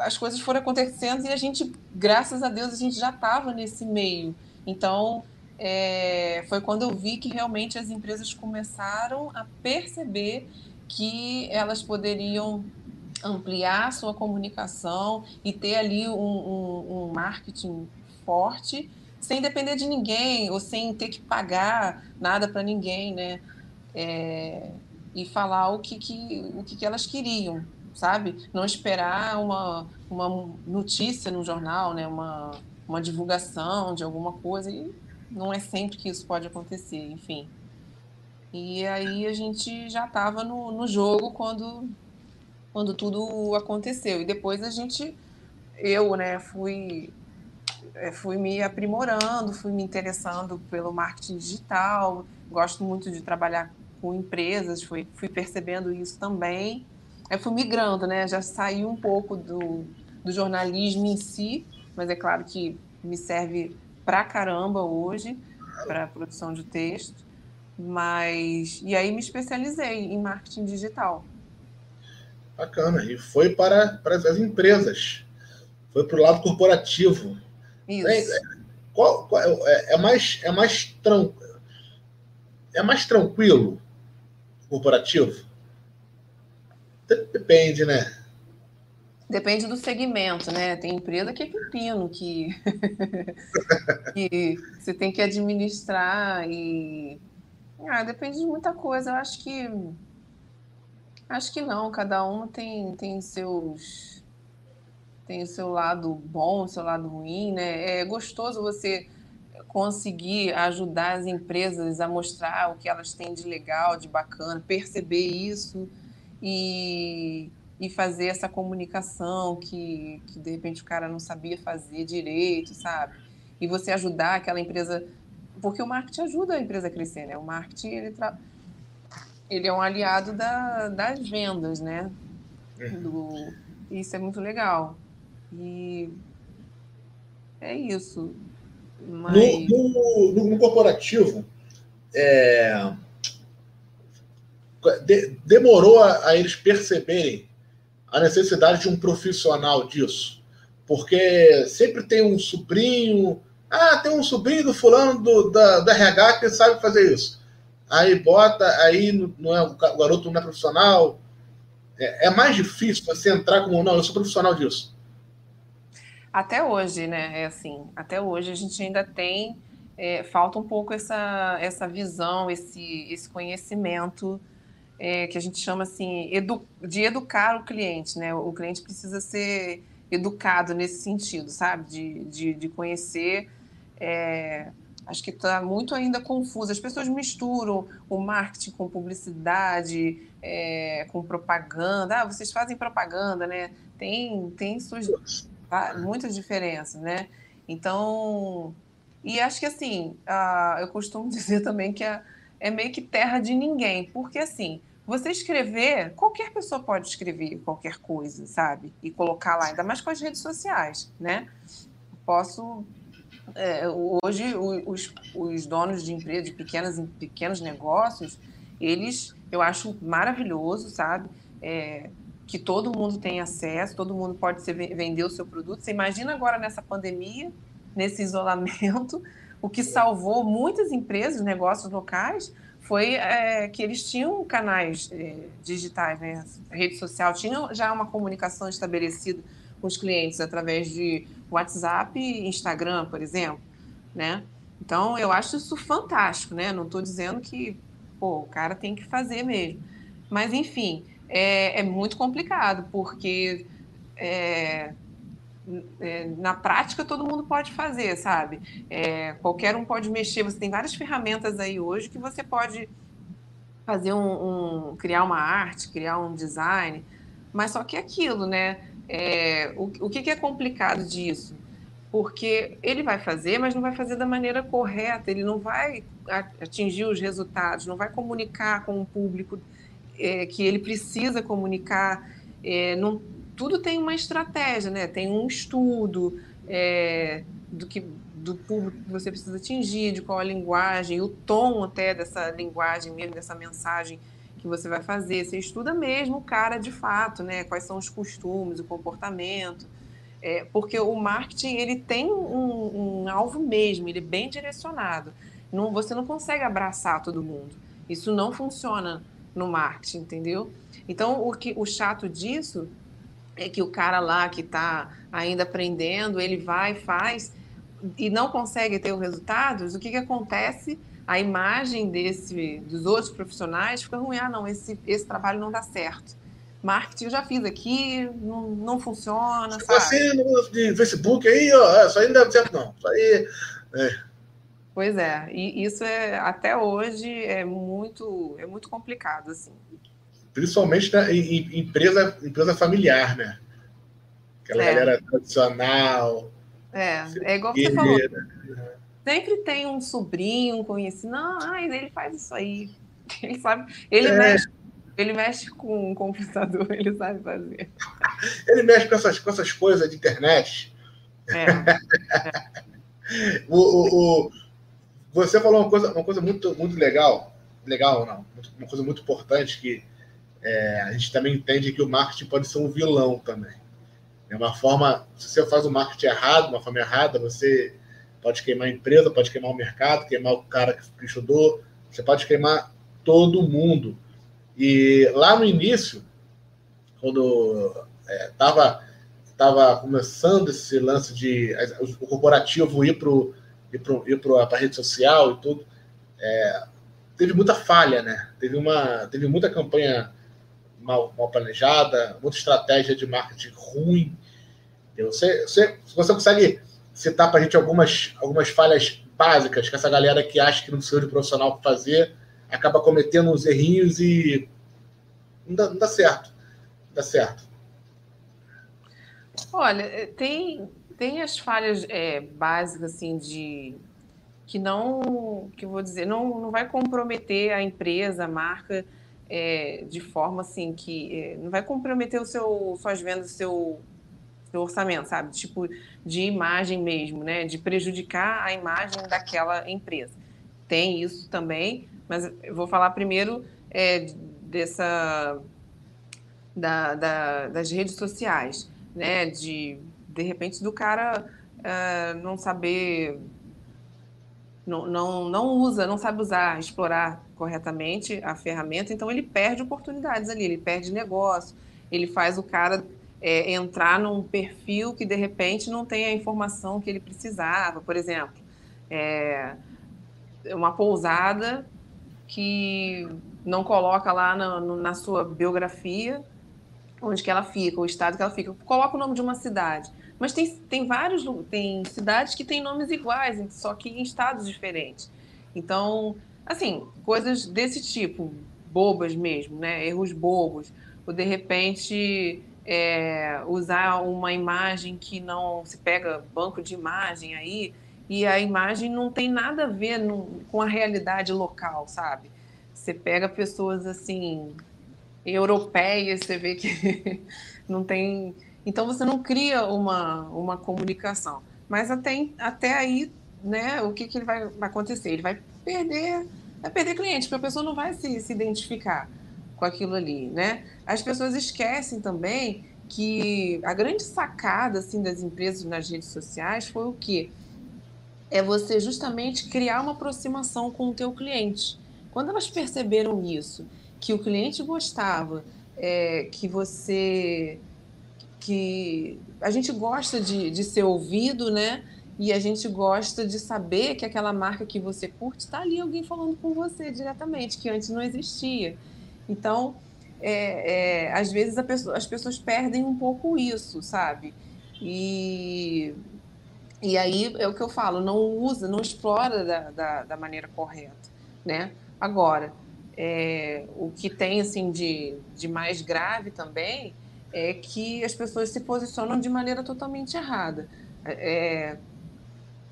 B: as coisas foram acontecendo e a gente, graças a Deus, a gente já estava nesse meio. Então, é, foi quando eu vi que realmente as empresas começaram a perceber que elas poderiam ampliar sua comunicação e ter ali um, um, um marketing forte sem depender de ninguém ou sem ter que pagar nada para ninguém, né? É, e falar o que, que, o que, que elas queriam sabe? Não esperar uma, uma notícia no jornal, né? uma, uma divulgação de alguma coisa, e não é sempre que isso pode acontecer, enfim. E aí a gente já estava no, no jogo quando, quando tudo aconteceu. E depois a gente, eu, né, fui, é, fui me aprimorando, fui me interessando pelo marketing digital, gosto muito de trabalhar com empresas, fui, fui percebendo isso também. Eu fui migrando, né? Já saí um pouco do, do jornalismo em si, mas é claro que me serve pra caramba hoje para produção de texto. Mas e aí me especializei em marketing digital.
A: Bacana. E foi para, para as empresas. Foi para o lado corporativo. Isso. É, qual, qual, é, é, mais, é, mais tran, é mais tranquilo corporativo? Depende, né?
B: Depende do segmento, né? Tem empresa que é pepino, que, que você tem que administrar e. Ah, depende de muita coisa. Eu acho que. Acho que não, cada um tem, tem seus. Tem o seu lado bom, o seu lado ruim, né? É gostoso você conseguir ajudar as empresas a mostrar o que elas têm de legal, de bacana, perceber isso e e fazer essa comunicação que, que de repente o cara não sabia fazer direito, sabe? E você ajudar aquela empresa, porque o marketing ajuda a empresa a crescer, né? O marketing ele, tra... ele é um aliado da, das vendas, né? Uhum. Do... Isso é muito legal. E é isso.
A: Mas... No, no, no corporativo, é... De, demorou a, a, eles perceberem a necessidade de um profissional disso. Porque sempre tem um sobrinho. Ah, tem um sobrinho do fulano do, da, da RH que sabe fazer isso. Aí bota, aí não é, o garoto não é profissional. É, é mais difícil você entrar como, não, eu sou profissional disso.
B: Até hoje, né? É assim, até hoje a gente ainda tem. É, falta um pouco essa, essa visão, esse, esse conhecimento é, que a gente chama assim edu, de educar o cliente, né? O cliente precisa ser educado nesse sentido, sabe? De, de, de conhecer. É, acho que está muito ainda confuso. As pessoas misturam o marketing com publicidade, é, com propaganda. Ah, vocês fazem propaganda, né? Tem, tem suas muitas diferenças, né? Então, e acho que assim, a, eu costumo dizer também que a, é meio que terra de ninguém, porque assim, você escrever, qualquer pessoa pode escrever qualquer coisa, sabe? E colocar lá, ainda mais com as redes sociais, né? Posso. É, hoje, os, os donos de empresas, de pequenas, pequenos negócios, eles, eu acho maravilhoso, sabe? É, que todo mundo tem acesso, todo mundo pode ser, vender o seu produto. Você imagina agora nessa pandemia, nesse isolamento, o que salvou muitas empresas, negócios locais, foi é, que eles tinham canais é, digitais, né? Rede social tinha já uma comunicação estabelecida com os clientes através de WhatsApp e Instagram, por exemplo, né? Então, eu acho isso fantástico, né? Não estou dizendo que, pô, o cara tem que fazer mesmo. Mas, enfim, é, é muito complicado, porque é, na prática todo mundo pode fazer, sabe? É, qualquer um pode mexer. Você tem várias ferramentas aí hoje que você pode fazer um, um criar uma arte, criar um design, mas só que é aquilo, né? É, o, o que, que é complicado disso? Porque ele vai fazer, mas não vai fazer da maneira correta, ele não vai atingir os resultados, não vai comunicar com o público é, que ele precisa comunicar, é, não, tudo tem uma estratégia, né? Tem um estudo é, do que do público que você precisa atingir, de qual a linguagem, o tom até dessa linguagem mesmo, dessa mensagem que você vai fazer. Você estuda mesmo o cara de fato, né? Quais são os costumes, o comportamento. É, porque o marketing ele tem um, um, alvo mesmo, ele é bem direcionado. Não, você não consegue abraçar todo mundo. Isso não funciona no marketing, entendeu? Então, o, que, o chato disso é que o cara lá que está ainda aprendendo, ele vai, faz e não consegue ter os resultados, o que, que acontece? A imagem desse, dos outros profissionais fica ruim. Ah, não, esse, esse trabalho não dá certo. Marketing eu já fiz aqui, não, não funciona.
A: Sabe? Assim no Facebook aí, ó, é, isso aí não dá certo, não. Isso aí. É.
B: Pois é, e isso é até hoje é muito, é muito complicado, assim.
A: Principalmente na, em, empresa, empresa familiar, né? Aquela é. galera tradicional.
B: É, é igual você falou. Sempre tem um sobrinho, um conhecido. Não, ai, ele faz isso aí. Ele sabe. Ele é. mexe. Ele mexe com o computador, ele sabe fazer.
A: Ele mexe com essas, com essas coisas de internet. É. é. o, o, o, você falou uma coisa, uma coisa muito, muito legal. Legal, não. Uma coisa muito importante que é, a gente também entende que o marketing pode ser um vilão também. É uma forma, se você faz o marketing errado, uma forma errada, você pode queimar a empresa, pode queimar o mercado, queimar o cara que estudou, você pode queimar todo mundo. E lá no início, quando estava é, tava começando esse lance de o corporativo ir para a rede social e tudo, é, teve muita falha, né? Teve, uma, teve muita campanha mal, mal planejada, muita estratégia de marketing ruim. Você, você, você consegue citar para a gente algumas, algumas falhas básicas que essa galera que acha que não precisa de profissional para fazer acaba cometendo uns errinhos e não dá, não dá certo. Não dá certo.
B: Olha, eh, tem, tem as falhas é, básicas assim de que não, que vou dizer, não, não vai comprometer a empresa, a marca é, de forma assim que é, não vai comprometer o seu, suas vendas, seu, seu orçamento, sabe? Tipo de imagem mesmo, né? De prejudicar a imagem daquela empresa. Tem isso também, mas eu vou falar primeiro é, dessa da, da, das redes sociais, né? De de repente do cara uh, não saber não, não, não usa, não sabe usar, explorar corretamente a ferramenta, então ele perde oportunidades ali, ele perde negócio, ele faz o cara é, entrar num perfil que de repente não tem a informação que ele precisava. Por exemplo, é, uma pousada que não coloca lá na, na sua biografia onde que ela fica, o estado que ela fica. Coloca o nome de uma cidade. Mas tem, tem vários tem cidades que têm nomes iguais, só que em estados diferentes. Então, assim, coisas desse tipo, bobas mesmo, né? Erros bobos. Ou de repente é, usar uma imagem que não se pega banco de imagem aí e a imagem não tem nada a ver no, com a realidade local, sabe? Você pega pessoas assim europeias, você vê que não tem. Então você não cria uma, uma comunicação. Mas até, até aí, né, o que, que ele vai, acontecer? Ele vai perder, vai perder cliente, porque a pessoa não vai se, se identificar com aquilo ali, né? As pessoas esquecem também que a grande sacada assim das empresas nas redes sociais foi o quê? É você justamente criar uma aproximação com o teu cliente. Quando elas perceberam isso que o cliente gostava, é, que você. que a gente gosta de, de ser ouvido, né? E a gente gosta de saber que aquela marca que você curte está ali alguém falando com você diretamente, que antes não existia. Então, é, é, às vezes pessoa, as pessoas perdem um pouco isso, sabe? E, e aí é o que eu falo, não usa, não explora da, da, da maneira correta, né? Agora, é, o que tem assim de, de mais grave também é que as pessoas se posicionam de maneira totalmente errada. É,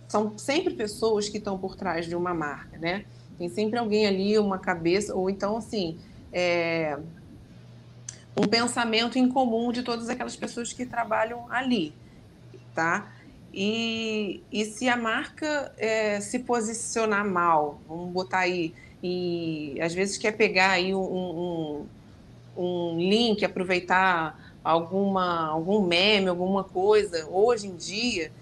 B: são sempre pessoas que estão por trás de uma marca, né? Tem sempre alguém ali, uma cabeça, ou então assim, é, um pensamento em comum de todas aquelas pessoas que trabalham ali, tá? E, e se a marca é, se posicionar mal, vamos botar aí e às vezes quer pegar aí um, um, um link, aproveitar alguma, algum meme, alguma coisa, hoje em dia,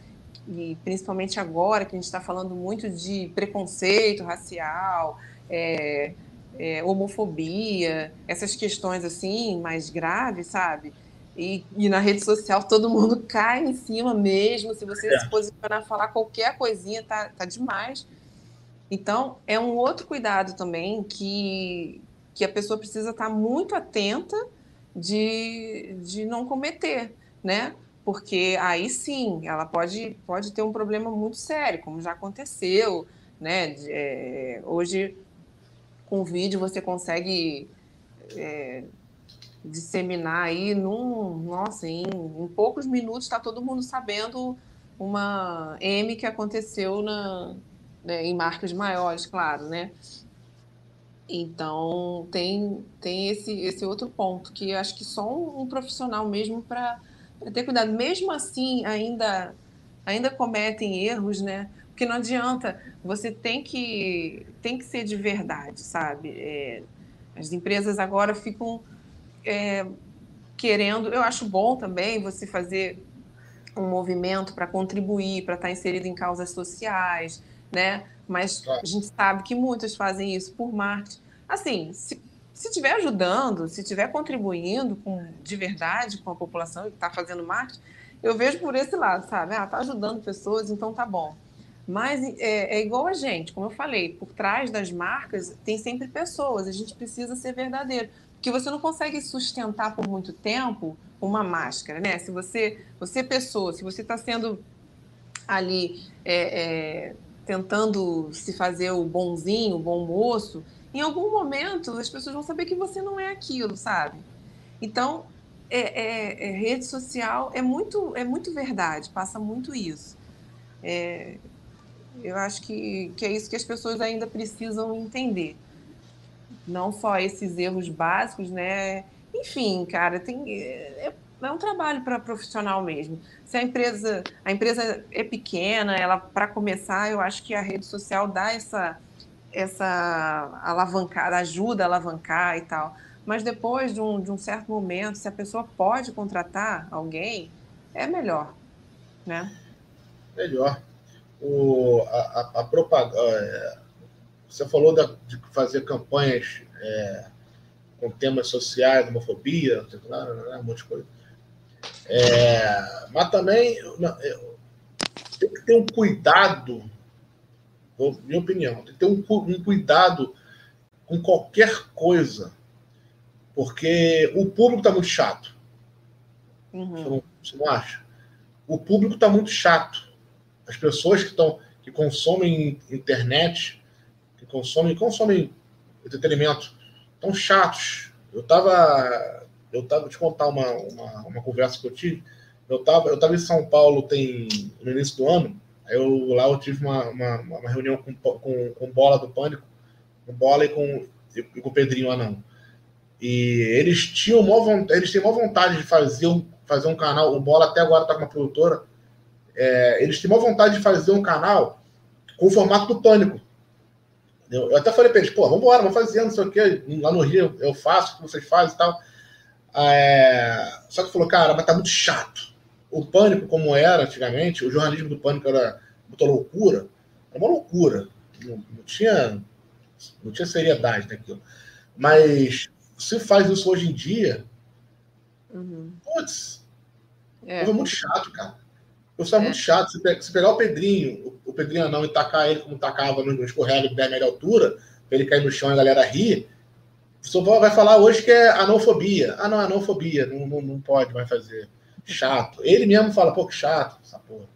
B: e principalmente agora que a gente está falando muito de preconceito racial, é, é, homofobia, essas questões assim mais graves, sabe? E, e, na rede social todo mundo cai em cima mesmo. Se você é. se posicionar, falar qualquer coisinha, tá, tá demais. Então, é um outro cuidado também que, que a pessoa precisa estar muito atenta de, de não cometer, né? Porque aí sim, ela pode, pode ter um problema muito sério, como já aconteceu, né? É, hoje, com vídeo, você consegue é, disseminar aí num, nossa, em, em poucos minutos está todo mundo sabendo uma M que aconteceu na, né, em marcas maiores, claro, né? Então tem tem esse esse outro ponto que acho que só um, um profissional mesmo para ter cuidado. Mesmo assim, ainda ainda cometem erros, né? Porque não adianta, você tem que tem que ser de verdade, sabe? É, as empresas agora ficam é, querendo. Eu acho bom também você fazer um movimento para contribuir, para estar tá inserido em causas sociais, né? Mas a gente sabe que muitos fazem isso por marketing. Assim, se se estiver ajudando, se estiver contribuindo com, de verdade com a população e está fazendo marketing, eu vejo por esse lado, sabe? Ah, está ajudando pessoas, então tá bom. Mas é, é, igual a gente, como eu falei, por trás das marcas tem sempre pessoas, a gente precisa ser verdadeiro. Porque você não consegue sustentar por muito tempo uma máscara, né? Se você, você é pessoa, se você está sendo ali é, é, tentando se fazer o bonzinho, o bom moço, em algum momento as pessoas vão saber que você não é aquilo, sabe? Então, é, é, é rede social é muito, é muito verdade, passa muito isso. É, eu acho que, que é isso que as pessoas ainda precisam entender. Não só esses erros básicos, né? Enfim, cara, tem, é, é um trabalho para profissional mesmo. Se a empresa, a empresa é pequena, ela para começar, eu acho que a rede social dá essa essa alavancada, ajuda a alavancar e tal. Mas depois de um, de um certo momento, se a pessoa pode contratar alguém, é melhor, né?
A: Melhor. O, a, a, a propaganda. É, você falou da, de fazer campanhas é, com temas sociais, homofobia, um monte de coisa. É, mas também tem que ter um cuidado minha opinião, tem que ter um, um cuidado com qualquer coisa, porque o público está muito chato. Uhum. Você, não, você, não, acha? O público está muito chato. As pessoas que estão que consomem internet, que consomem, consomem entretenimento, estão chatos. Eu estava, eu tava te contar uma, uma, uma, conversa que eu tive. Eu estava eu tava em São Paulo tem no início do ano eu lá eu tive uma, uma, uma reunião com, com, com bola do pânico, com bola e com, e com o Pedrinho Anão. E eles tinham vontade, eles têm uma vontade de fazer um, fazer um canal. O Bola até agora está com uma produtora. É, eles têm uma vontade de fazer um canal com o formato do pânico. Eu, eu até falei para eles, pô, vamos embora, vamos fazer, não sei o quê. Lá no Rio eu faço o que vocês fazem e tal. É, só que falou, cara, mas tá muito chato o pânico, como era antigamente, o jornalismo do pânico era muita loucura, era uma loucura. Não, não tinha, não tinha seriedade naquilo. Mas se faz isso hoje em dia, uhum. putz, é. é muito chato, cara. Eu sou é. muito chato. Se, se pegar o Pedrinho, o, Pedrinho não, e tacar ele como tacava no, escorrega de 10 metros de altura, pra ele cair no chão e a galera rir, o vai falar hoje que é anofobia. Ah, não, anofobia, não, não, não pode mais fazer chato. Ele mesmo fala, pô, que chato essa porra.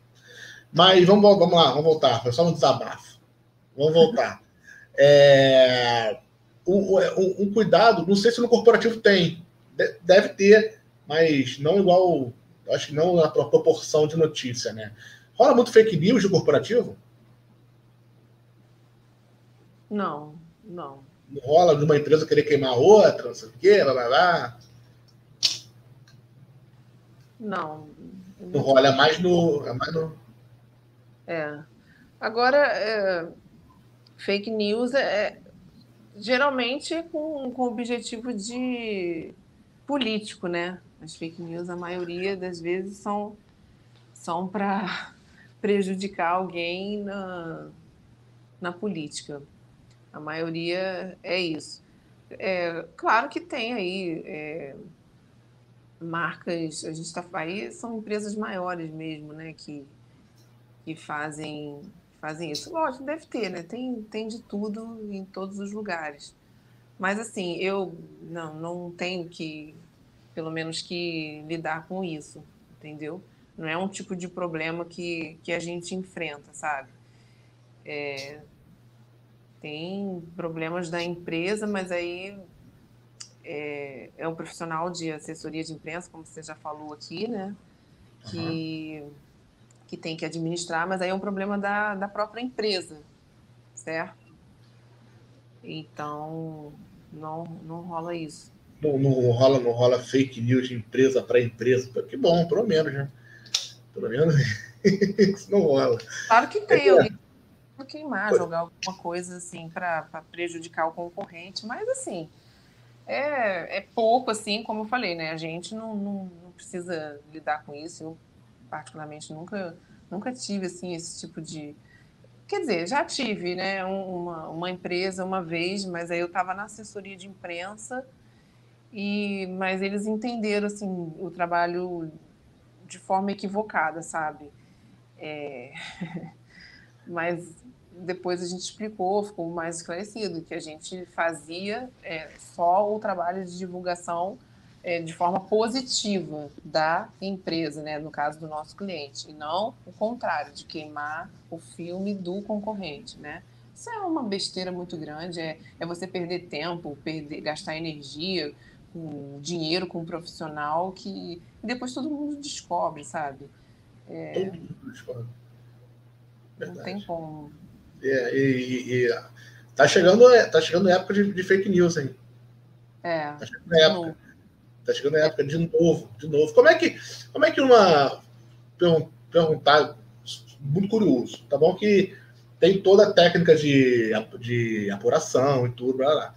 A: Mas vamos, vamos lá, vamos voltar. Foi só um desabafo. Vamos voltar. É, um, um, um, cuidado, não sei se no corporativo tem. Deve ter, mas não igual. Acho que não na proporção de notícia, né? Rola muito fake news de corporativo?
B: Não, não.
A: Não rola de uma empresa querer queimar outra, não sei o quê, lá, lá, lá.
B: Não.
A: Não rola, é mais no. É. Mais no...
B: é. Agora, é, fake news é, é geralmente com, com objetivo de político, né? As fake news, a maioria das vezes, são, são para prejudicar alguém na, na política. A maioria é isso. É, claro que tem aí é, marcas, a gente está aí, são empresas maiores mesmo, né, que, que fazem, fazem isso. Lógico, deve ter, né? Tem, tem de tudo em todos os lugares. Mas assim, eu não, não tenho que, pelo menos que lidar com isso, entendeu? Não é um tipo de problema que, que a gente enfrenta, sabe? É, tem problemas da empresa, mas aí é, é um profissional de assessoria de imprensa, como você já falou aqui, né? Que, uhum. que tem que administrar, mas aí é um problema da, da própria empresa, certo? Então, não, não rola isso.
A: Não, não, rola, não rola fake news de empresa para empresa. Que bom, pelo menos, né? Pelo menos isso não rola.
B: Claro que tem. É, alguém queimar, jogar alguma coisa assim para prejudicar o concorrente, mas assim, é, é pouco, assim, como eu falei, né? A gente não, não, não precisa lidar com isso. Eu particularmente nunca nunca tive assim esse tipo de quer dizer já tive né uma, uma empresa uma vez mas aí eu estava na assessoria de imprensa e mas eles entenderam assim o trabalho de forma equivocada sabe é... mas depois a gente explicou ficou mais esclarecido que a gente fazia é, só o trabalho de divulgação é, de forma positiva da empresa, né, no caso do nosso cliente, e não o contrário, de queimar o filme do concorrente, né? Isso é uma besteira muito grande, é, é você perder tempo, perder, gastar energia, com dinheiro com um profissional que depois todo mundo descobre, sabe?
A: É, todo mundo descobre.
B: Verdade. Não tem como.
A: É, e, e, tá chegando, tá chegando a época de, de fake news, hein?
B: É.
A: Tá chegando a época. Tá chegando a época de novo, de novo. Como é que, como é que uma perguntar muito curioso, tá bom que tem toda a técnica de, de apuração e tudo, blá, blá.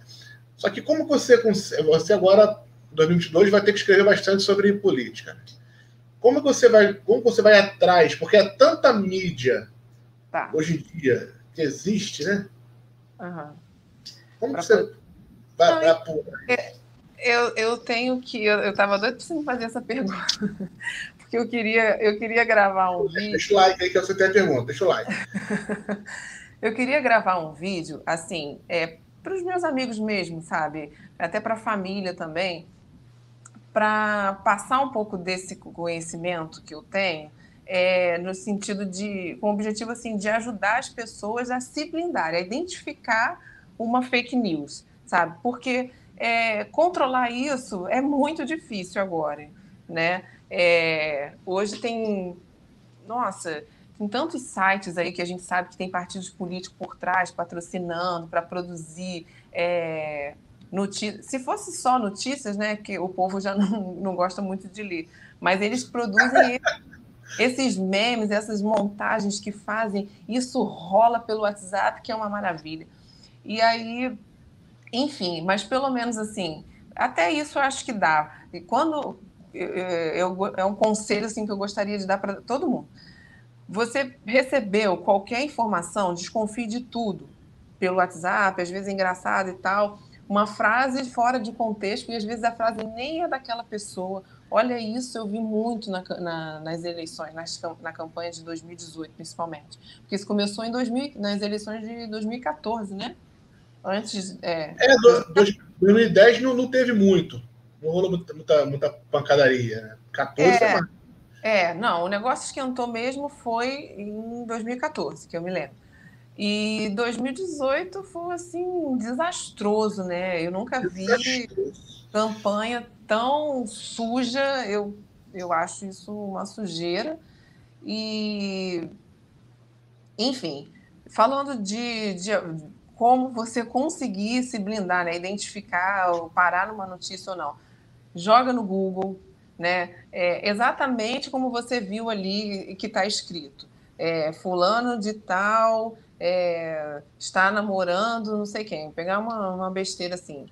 A: Só que como você você agora em 2022 vai ter que escrever bastante sobre política. Como você vai, como você vai atrás? Porque é tanta mídia tá. hoje em dia que existe, né?
B: Uhum.
A: Como pra você vai, vai apurar?
B: É eu, eu tenho que. Eu estava doido para você me fazer essa pergunta. Porque eu queria, eu queria gravar um vídeo.
A: Deixa o like aí que você tem a pergunta, deixa o like.
B: eu queria gravar um vídeo, assim, é, para os meus amigos mesmo, sabe? Até para a família também, para passar um pouco desse conhecimento que eu tenho. É, no sentido de, com o objetivo assim, de ajudar as pessoas a se blindarem, a identificar uma fake news, sabe? Porque é, controlar isso é muito difícil agora, né? É, hoje tem, nossa, tem tantos sites aí que a gente sabe que tem partidos políticos por trás patrocinando para produzir é, notícias. Se fosse só notícias, né? Que o povo já não, não gosta muito de ler, mas eles produzem esses memes, essas montagens que fazem, isso rola pelo WhatsApp, que é uma maravilha. E aí enfim, mas pelo menos assim, até isso eu acho que dá. E quando eu, eu, é um conselho assim que eu gostaria de dar para todo mundo. Você recebeu qualquer informação, desconfie de tudo pelo WhatsApp, às vezes é engraçado e tal, uma frase fora de contexto e às vezes a frase nem é daquela pessoa. Olha isso, eu vi muito na, na, nas eleições, nas, na campanha de 2018, principalmente, porque isso começou em 2000, nas eleições de 2014, né? Antes. É,
A: é do, 2010 não, não teve muito. Não rolou muita, muita, pancadaria. Né? 14 é, é, mais.
B: É, não, o negócio esquentou mesmo foi em 2014, que eu me lembro. E 2018 foi assim desastroso, né? Eu nunca vi campanha tão suja. Eu, eu acho isso uma sujeira. E enfim, falando de, de como você conseguir se blindar, né? identificar, ou parar numa notícia ou não. Joga no Google, né? É exatamente como você viu ali que está escrito. É, fulano de tal é, está namorando não sei quem. Pegar uma, uma besteira assim.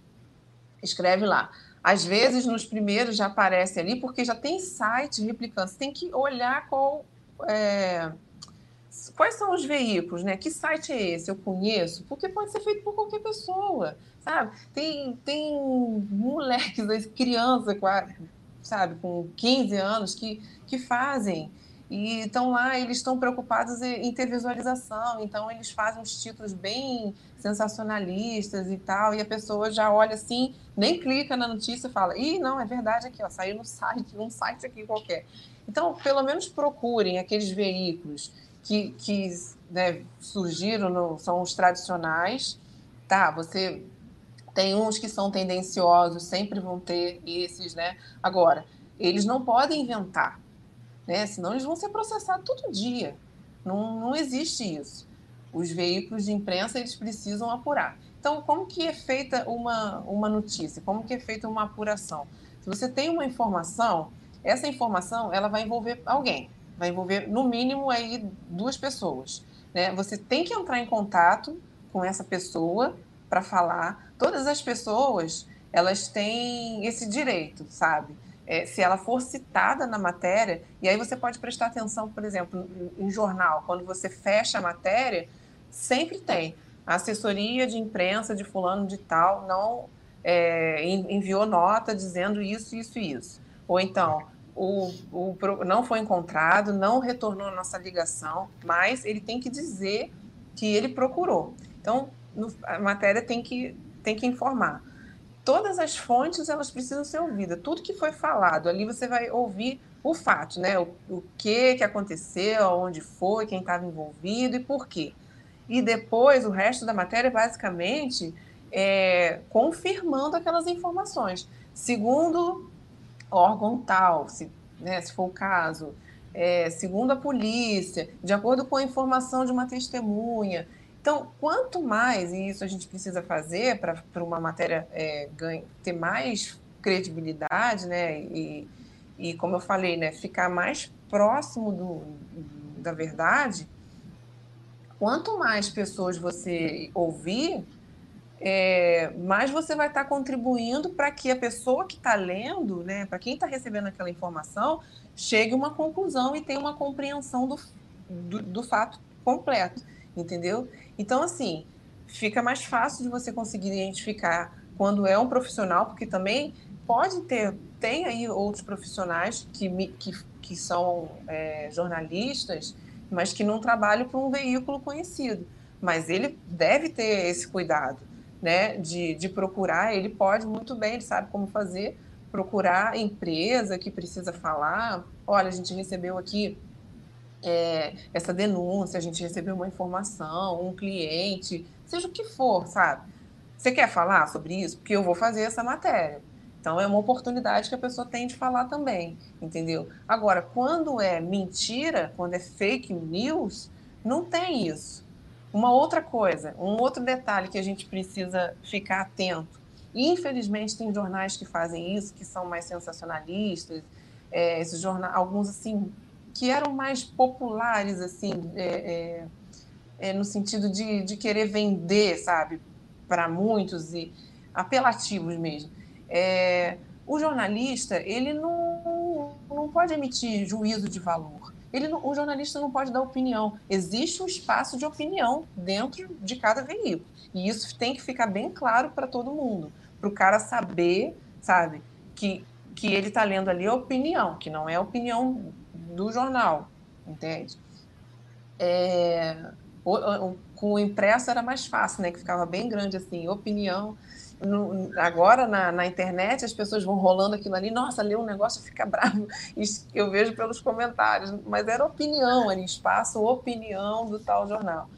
B: Escreve lá. Às vezes, nos primeiros já aparece ali, porque já tem site replicando. Você tem que olhar qual. É, quais são os veículos, né? Que site é esse? Eu conheço? Porque pode ser feito por qualquer pessoa, sabe? Tem, tem moleques, crianças, sabe, com 15 anos que, que fazem. E estão lá, eles estão preocupados em ter visualização, então eles fazem uns títulos bem sensacionalistas e tal, e a pessoa já olha assim, nem clica na notícia e fala, ih, não, é verdade aqui, ó, saiu no site, num site aqui qualquer. Então, pelo menos procurem aqueles veículos que, que né, surgiram no, são os tradicionais, tá? Você tem uns que são tendenciosos, sempre vão ter esses, né? Agora, eles não podem inventar, né? Senão eles vão ser processados todo dia. Não, não existe isso. Os veículos de imprensa eles precisam apurar. Então, como que é feita uma, uma notícia? Como que é feita uma apuração? Se você tem uma informação, essa informação ela vai envolver alguém vai envolver no mínimo aí duas pessoas. Né? Você tem que entrar em contato com essa pessoa para falar. Todas as pessoas elas têm esse direito, sabe? É, se ela for citada na matéria, e aí você pode prestar atenção, por exemplo, em, jornal, quando você fecha a matéria, sempre tem a assessoria de imprensa de fulano de tal não é, enviou nota dizendo isso, isso e isso. Ou então, o, o, não foi encontrado, não retornou a nossa ligação, mas ele tem que dizer que ele procurou. Então, no, a matéria tem que, tem que informar. Todas as fontes elas precisam ser ouvidas. Tudo que foi falado ali você vai ouvir o fato, né? O, o que que aconteceu, onde foi, quem estava envolvido e por quê. E depois o resto da matéria basicamente é, confirmando aquelas informações. Segundo órgão tal, se, né, se for o caso, é, segundo a polícia, de acordo com a informação de uma testemunha. Então, quanto mais, e isso a gente precisa fazer para uma matéria é, ganha, ter mais credibilidade, né, e, e, como eu falei, né, ficar mais próximo do, da verdade, quanto mais pessoas você ouvir, é, mais você vai estar contribuindo para que a pessoa que está lendo, né, para quem está recebendo aquela informação, chegue a uma conclusão e tenha uma compreensão do, do, do, fato completo, entendeu? Então, assim, fica mais fácil de você conseguir identificar quando é um profissional, porque também pode ter, tem aí outros profissionais que, que, que são é, jornalistas, mas que não trabalham para um veículo conhecido. Mas ele deve ter esse cuidado né, de, de procurar, ele pode muito bem, ele sabe como fazer, procurar a empresa que precisa falar, olha, a gente recebeu aqui é, essa denúncia, a gente recebeu uma informação, um cliente, seja o que for, sabe? Você quer falar sobre isso? Porque eu vou fazer essa matéria. Então, é uma oportunidade que a pessoa tem de falar também, entendeu? Agora, quando é mentira, quando é fake news, não tem isso. Uma outra coisa, um outro detalhe que a gente precisa ficar atento. Infelizmente, tem jornais que fazem isso, que são mais sensacionalistas, é, esses jornais, alguns assim, que eram mais populares, assim, é, é, é, no sentido de, de querer vender, sabe, para muitos e apelativos mesmo. É, o jornalista, ele não, não pode emitir juízo de valor ele, o jornalista não pode dar opinião. Existe um espaço de opinião dentro de cada veículo. E isso tem que ficar bem claro para todo mundo, para o cara saber, sabe, que, que ele está lendo ali a opinião, que não é a opinião do jornal, entende? É, o, o, com o impresso era mais fácil, né? Que ficava bem grande assim, opinião no, agora na, na, internet as pessoas vão rolando aquilo ali, nossa, lê um negócio fica bravo. Isso eu vejo pelos comentários, mas era opinião, era espaço, opinião do tal jornal.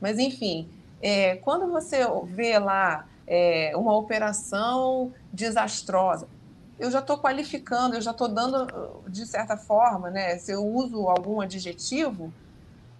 B: Mas enfim, é, quando você vê lá é, uma operação desastrosa, eu já estou qualificando, eu já estou dando, de certa forma, né? Se eu uso algum adjetivo,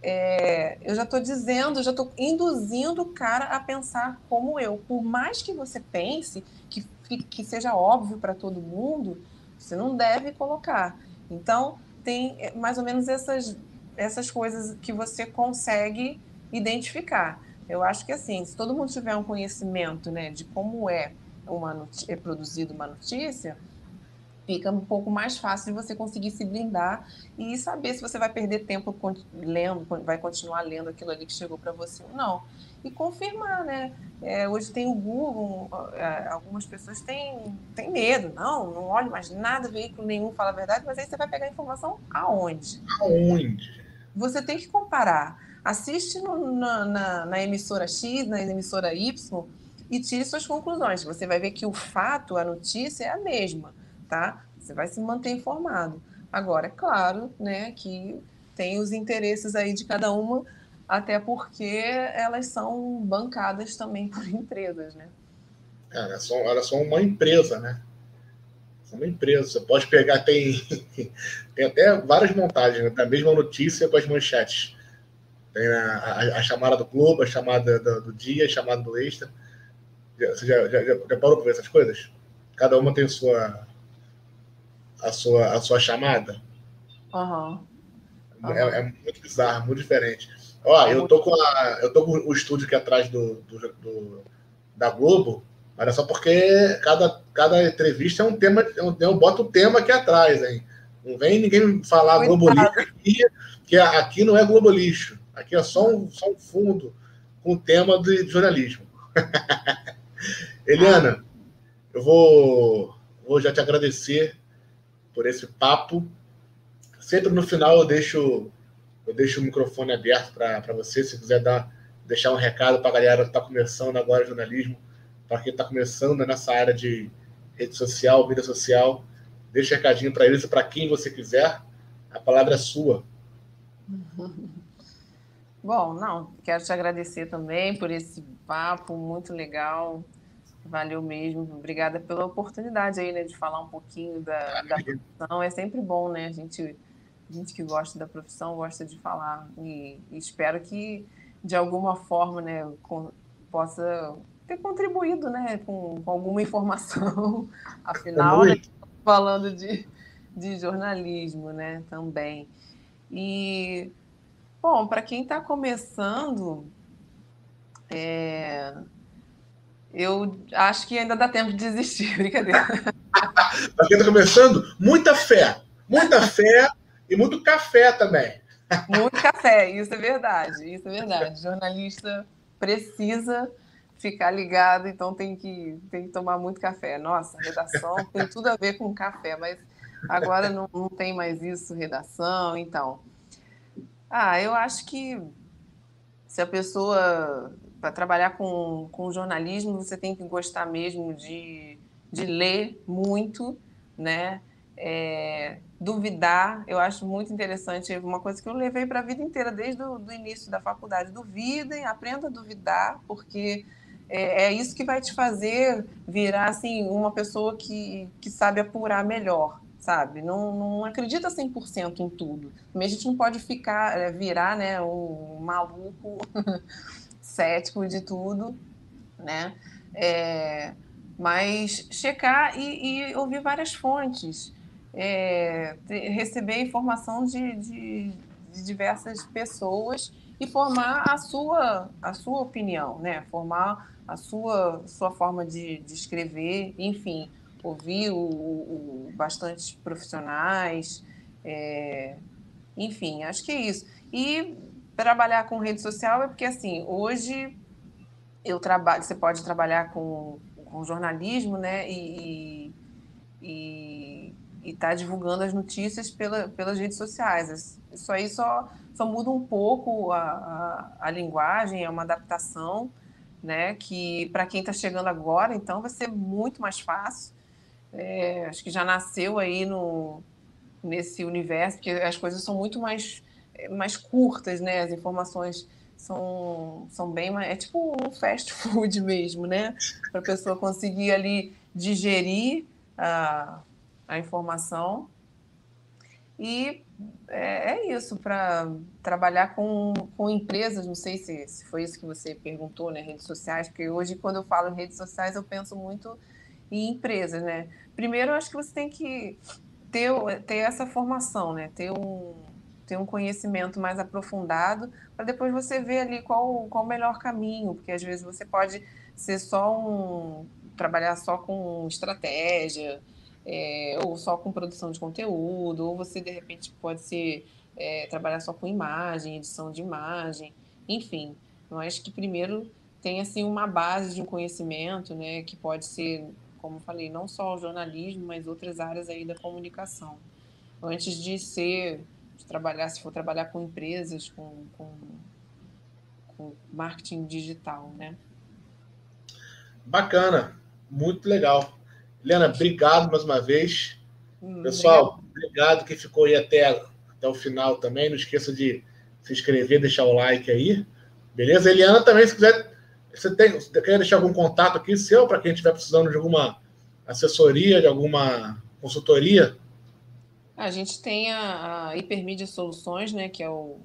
B: é, eu já estou dizendo, já estou induzindo o cara a pensar como eu. Por mais que você pense, que, que seja óbvio para todo mundo, você não deve colocar. Então, tem é, mais ou menos essas, essas coisas que você consegue identificar. Eu acho que assim, se todo mundo tiver um conhecimento né, de como é, uma é produzida uma notícia, fica um pouco mais fácil de você conseguir se blindar e saber se você vai perder tempo lendo, vai continuar lendo aquilo ali que chegou para você ou não. E confirmar, né? É, hoje tem o Google, é, algumas pessoas têm, têm medo, não, não olhe mais nada, veículo nenhum fala a verdade, mas aí você vai pegar a informação aonde?
A: Aonde?
B: Você tem que comparar. Assiste no, na, na, na emissora X, na emissora Y e tire suas conclusões. Você vai ver que o fato, a notícia é a mesma tá? Você vai se manter informado. Agora, é claro, né, que tem os interesses aí de cada uma, até porque elas são bancadas também por empresas, né?
A: É, elas, são, elas são uma empresa, né? São uma empresa. Você pode pegar, tem, tem até várias montagens né, da mesma notícia com as manchetes. Tem a, a, a chamada do Globo, a chamada do, do, dia, a chamada do extra. Você já, já, já parou para ver essas coisas? Cada uma tem sua, a sua, a sua chamada.
B: Uhum.
A: Uhum. É, é, muito bizarro, muito diferente. Ó, é eu tô com a, eu tô com o estúdio aqui atrás do, do, do, da Globo Mas é só porque cada, cada entrevista é um tema, eu boto o tema aqui atrás, hein? Não vem ninguém falar Globo Lixo aqui, que aqui não é Globo Lixo. Aqui é só um, só um fundo com o tema de jornalismo. Eliana, eu vou, vou já te agradecer por esse papo. Sempre no final eu deixo, eu deixo o microfone aberto para você, se quiser dar, deixar um recado para a galera que está começando agora jornalismo, para quem está começando nessa área de rede social, mídia social. Deixa um recadinho para eles para quem você quiser. A palavra é sua.
B: Bom, não, quero te agradecer também por esse papo muito legal. Valeu mesmo. Obrigada pela oportunidade aí, né, de falar um pouquinho da, da profissão. É sempre bom, né? A gente, a gente que gosta da profissão gosta de falar. E, e espero que, de alguma forma, né, com, possa ter contribuído, né, com, com alguma informação. Afinal, né, falando de, de jornalismo, né, também. E, bom, para quem está começando, é, eu acho que ainda dá tempo de desistir, brincadeira.
A: Para quem está começando, muita fé. Muita fé e muito café também.
B: Muito café, isso é verdade. Isso é verdade. O jornalista precisa ficar ligado, então tem que, tem que tomar muito café. Nossa, redação tem tudo a ver com café, mas agora não, não tem mais isso, redação, então. Ah, eu acho que se a pessoa para trabalhar com, com jornalismo, você tem que gostar mesmo de, de ler muito, né? É, duvidar, eu acho muito interessante, uma coisa que eu levei para a vida inteira, desde o início da faculdade. Duvidem, aprenda a duvidar, porque é, é, isso que vai te fazer virar assim, uma pessoa que, que sabe apurar melhor, sabe? Não, não acredita 100% em tudo. Mas a gente não pode ficar, é, virar né, um maluco cético de tudo, né? É, mas checar e, e, ouvir várias fontes, é, receber informação de, de, de, diversas pessoas e formar a sua, a sua opinião, né? Formar a sua, sua forma de, de escrever, enfim, ouvir o, o, bastante profissionais, é, enfim, acho que é isso. E trabalhar com rede social é porque, assim, hoje eu trabalho, você pode trabalhar com, com jornalismo, né, e estar tá divulgando as notícias pela, pelas redes sociais. Isso aí só, só muda um pouco a, a, a linguagem, é uma adaptação, né, que para quem está chegando agora, então vai ser muito mais fácil. É, acho que já nasceu aí no, nesse universo, porque as coisas são muito mais mais curtas, né? As informações são, são bem mais. É tipo um fast food mesmo, né? Para a pessoa conseguir ali digerir a, a informação. E é, é isso, para trabalhar com, com empresas, não sei se, se foi isso que você perguntou, né? Redes sociais, porque hoje, quando eu falo em redes sociais, eu penso muito em empresas, né? Primeiro, eu acho que você tem que ter, ter essa formação, né? Ter um, ter um conhecimento mais aprofundado, para depois você ver ali qual, qual o melhor caminho, porque às vezes você pode ser só um. trabalhar só com estratégia, é, ou só com produção de conteúdo, ou você de repente pode ser é, trabalhar só com imagem, edição de imagem, enfim. Eu acho que primeiro tem assim uma base de um conhecimento, né, que pode ser, como falei, não só o jornalismo, mas outras áreas aí da comunicação. Antes de ser de trabalhar, se for trabalhar com empresas, com, com, com marketing digital, né?
A: Bacana, muito legal. Helena, obrigado mais uma vez. Hum, Pessoal, obrigado. obrigado que ficou aí até, até o final também. Não esqueça de se inscrever, deixar o like aí. Beleza? Eliana também, se quiser, você, tem, você quer deixar algum contato aqui seu para quem estiver precisando de alguma assessoria, de alguma consultoria?
B: A gente tem a, a Hipermídia Soluções, né, que é o,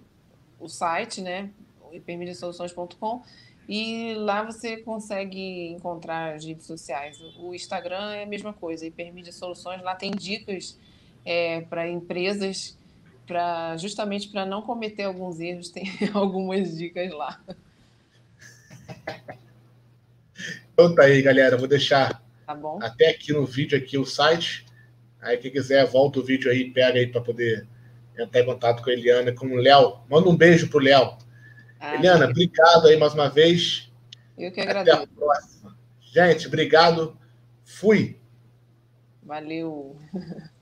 B: o site, né, hipermediasoluções.com, e lá você consegue encontrar as redes sociais. O Instagram é a mesma coisa, Hipermídia Soluções, lá tem dicas é, para empresas, pra, justamente para não cometer alguns erros, tem algumas dicas lá.
A: Então tá aí, galera. Vou deixar
B: tá
A: até aqui no vídeo aqui o site. Aí quem quiser, volta o vídeo aí, pega aí para poder entrar em contato com a Eliana, com o Léo. Manda um beijo pro Léo. Ah, Eliana, obrigado aí mais uma vez.
B: Eu que agradeço. Até a
A: próxima. Gente, obrigado. Fui.
B: Valeu.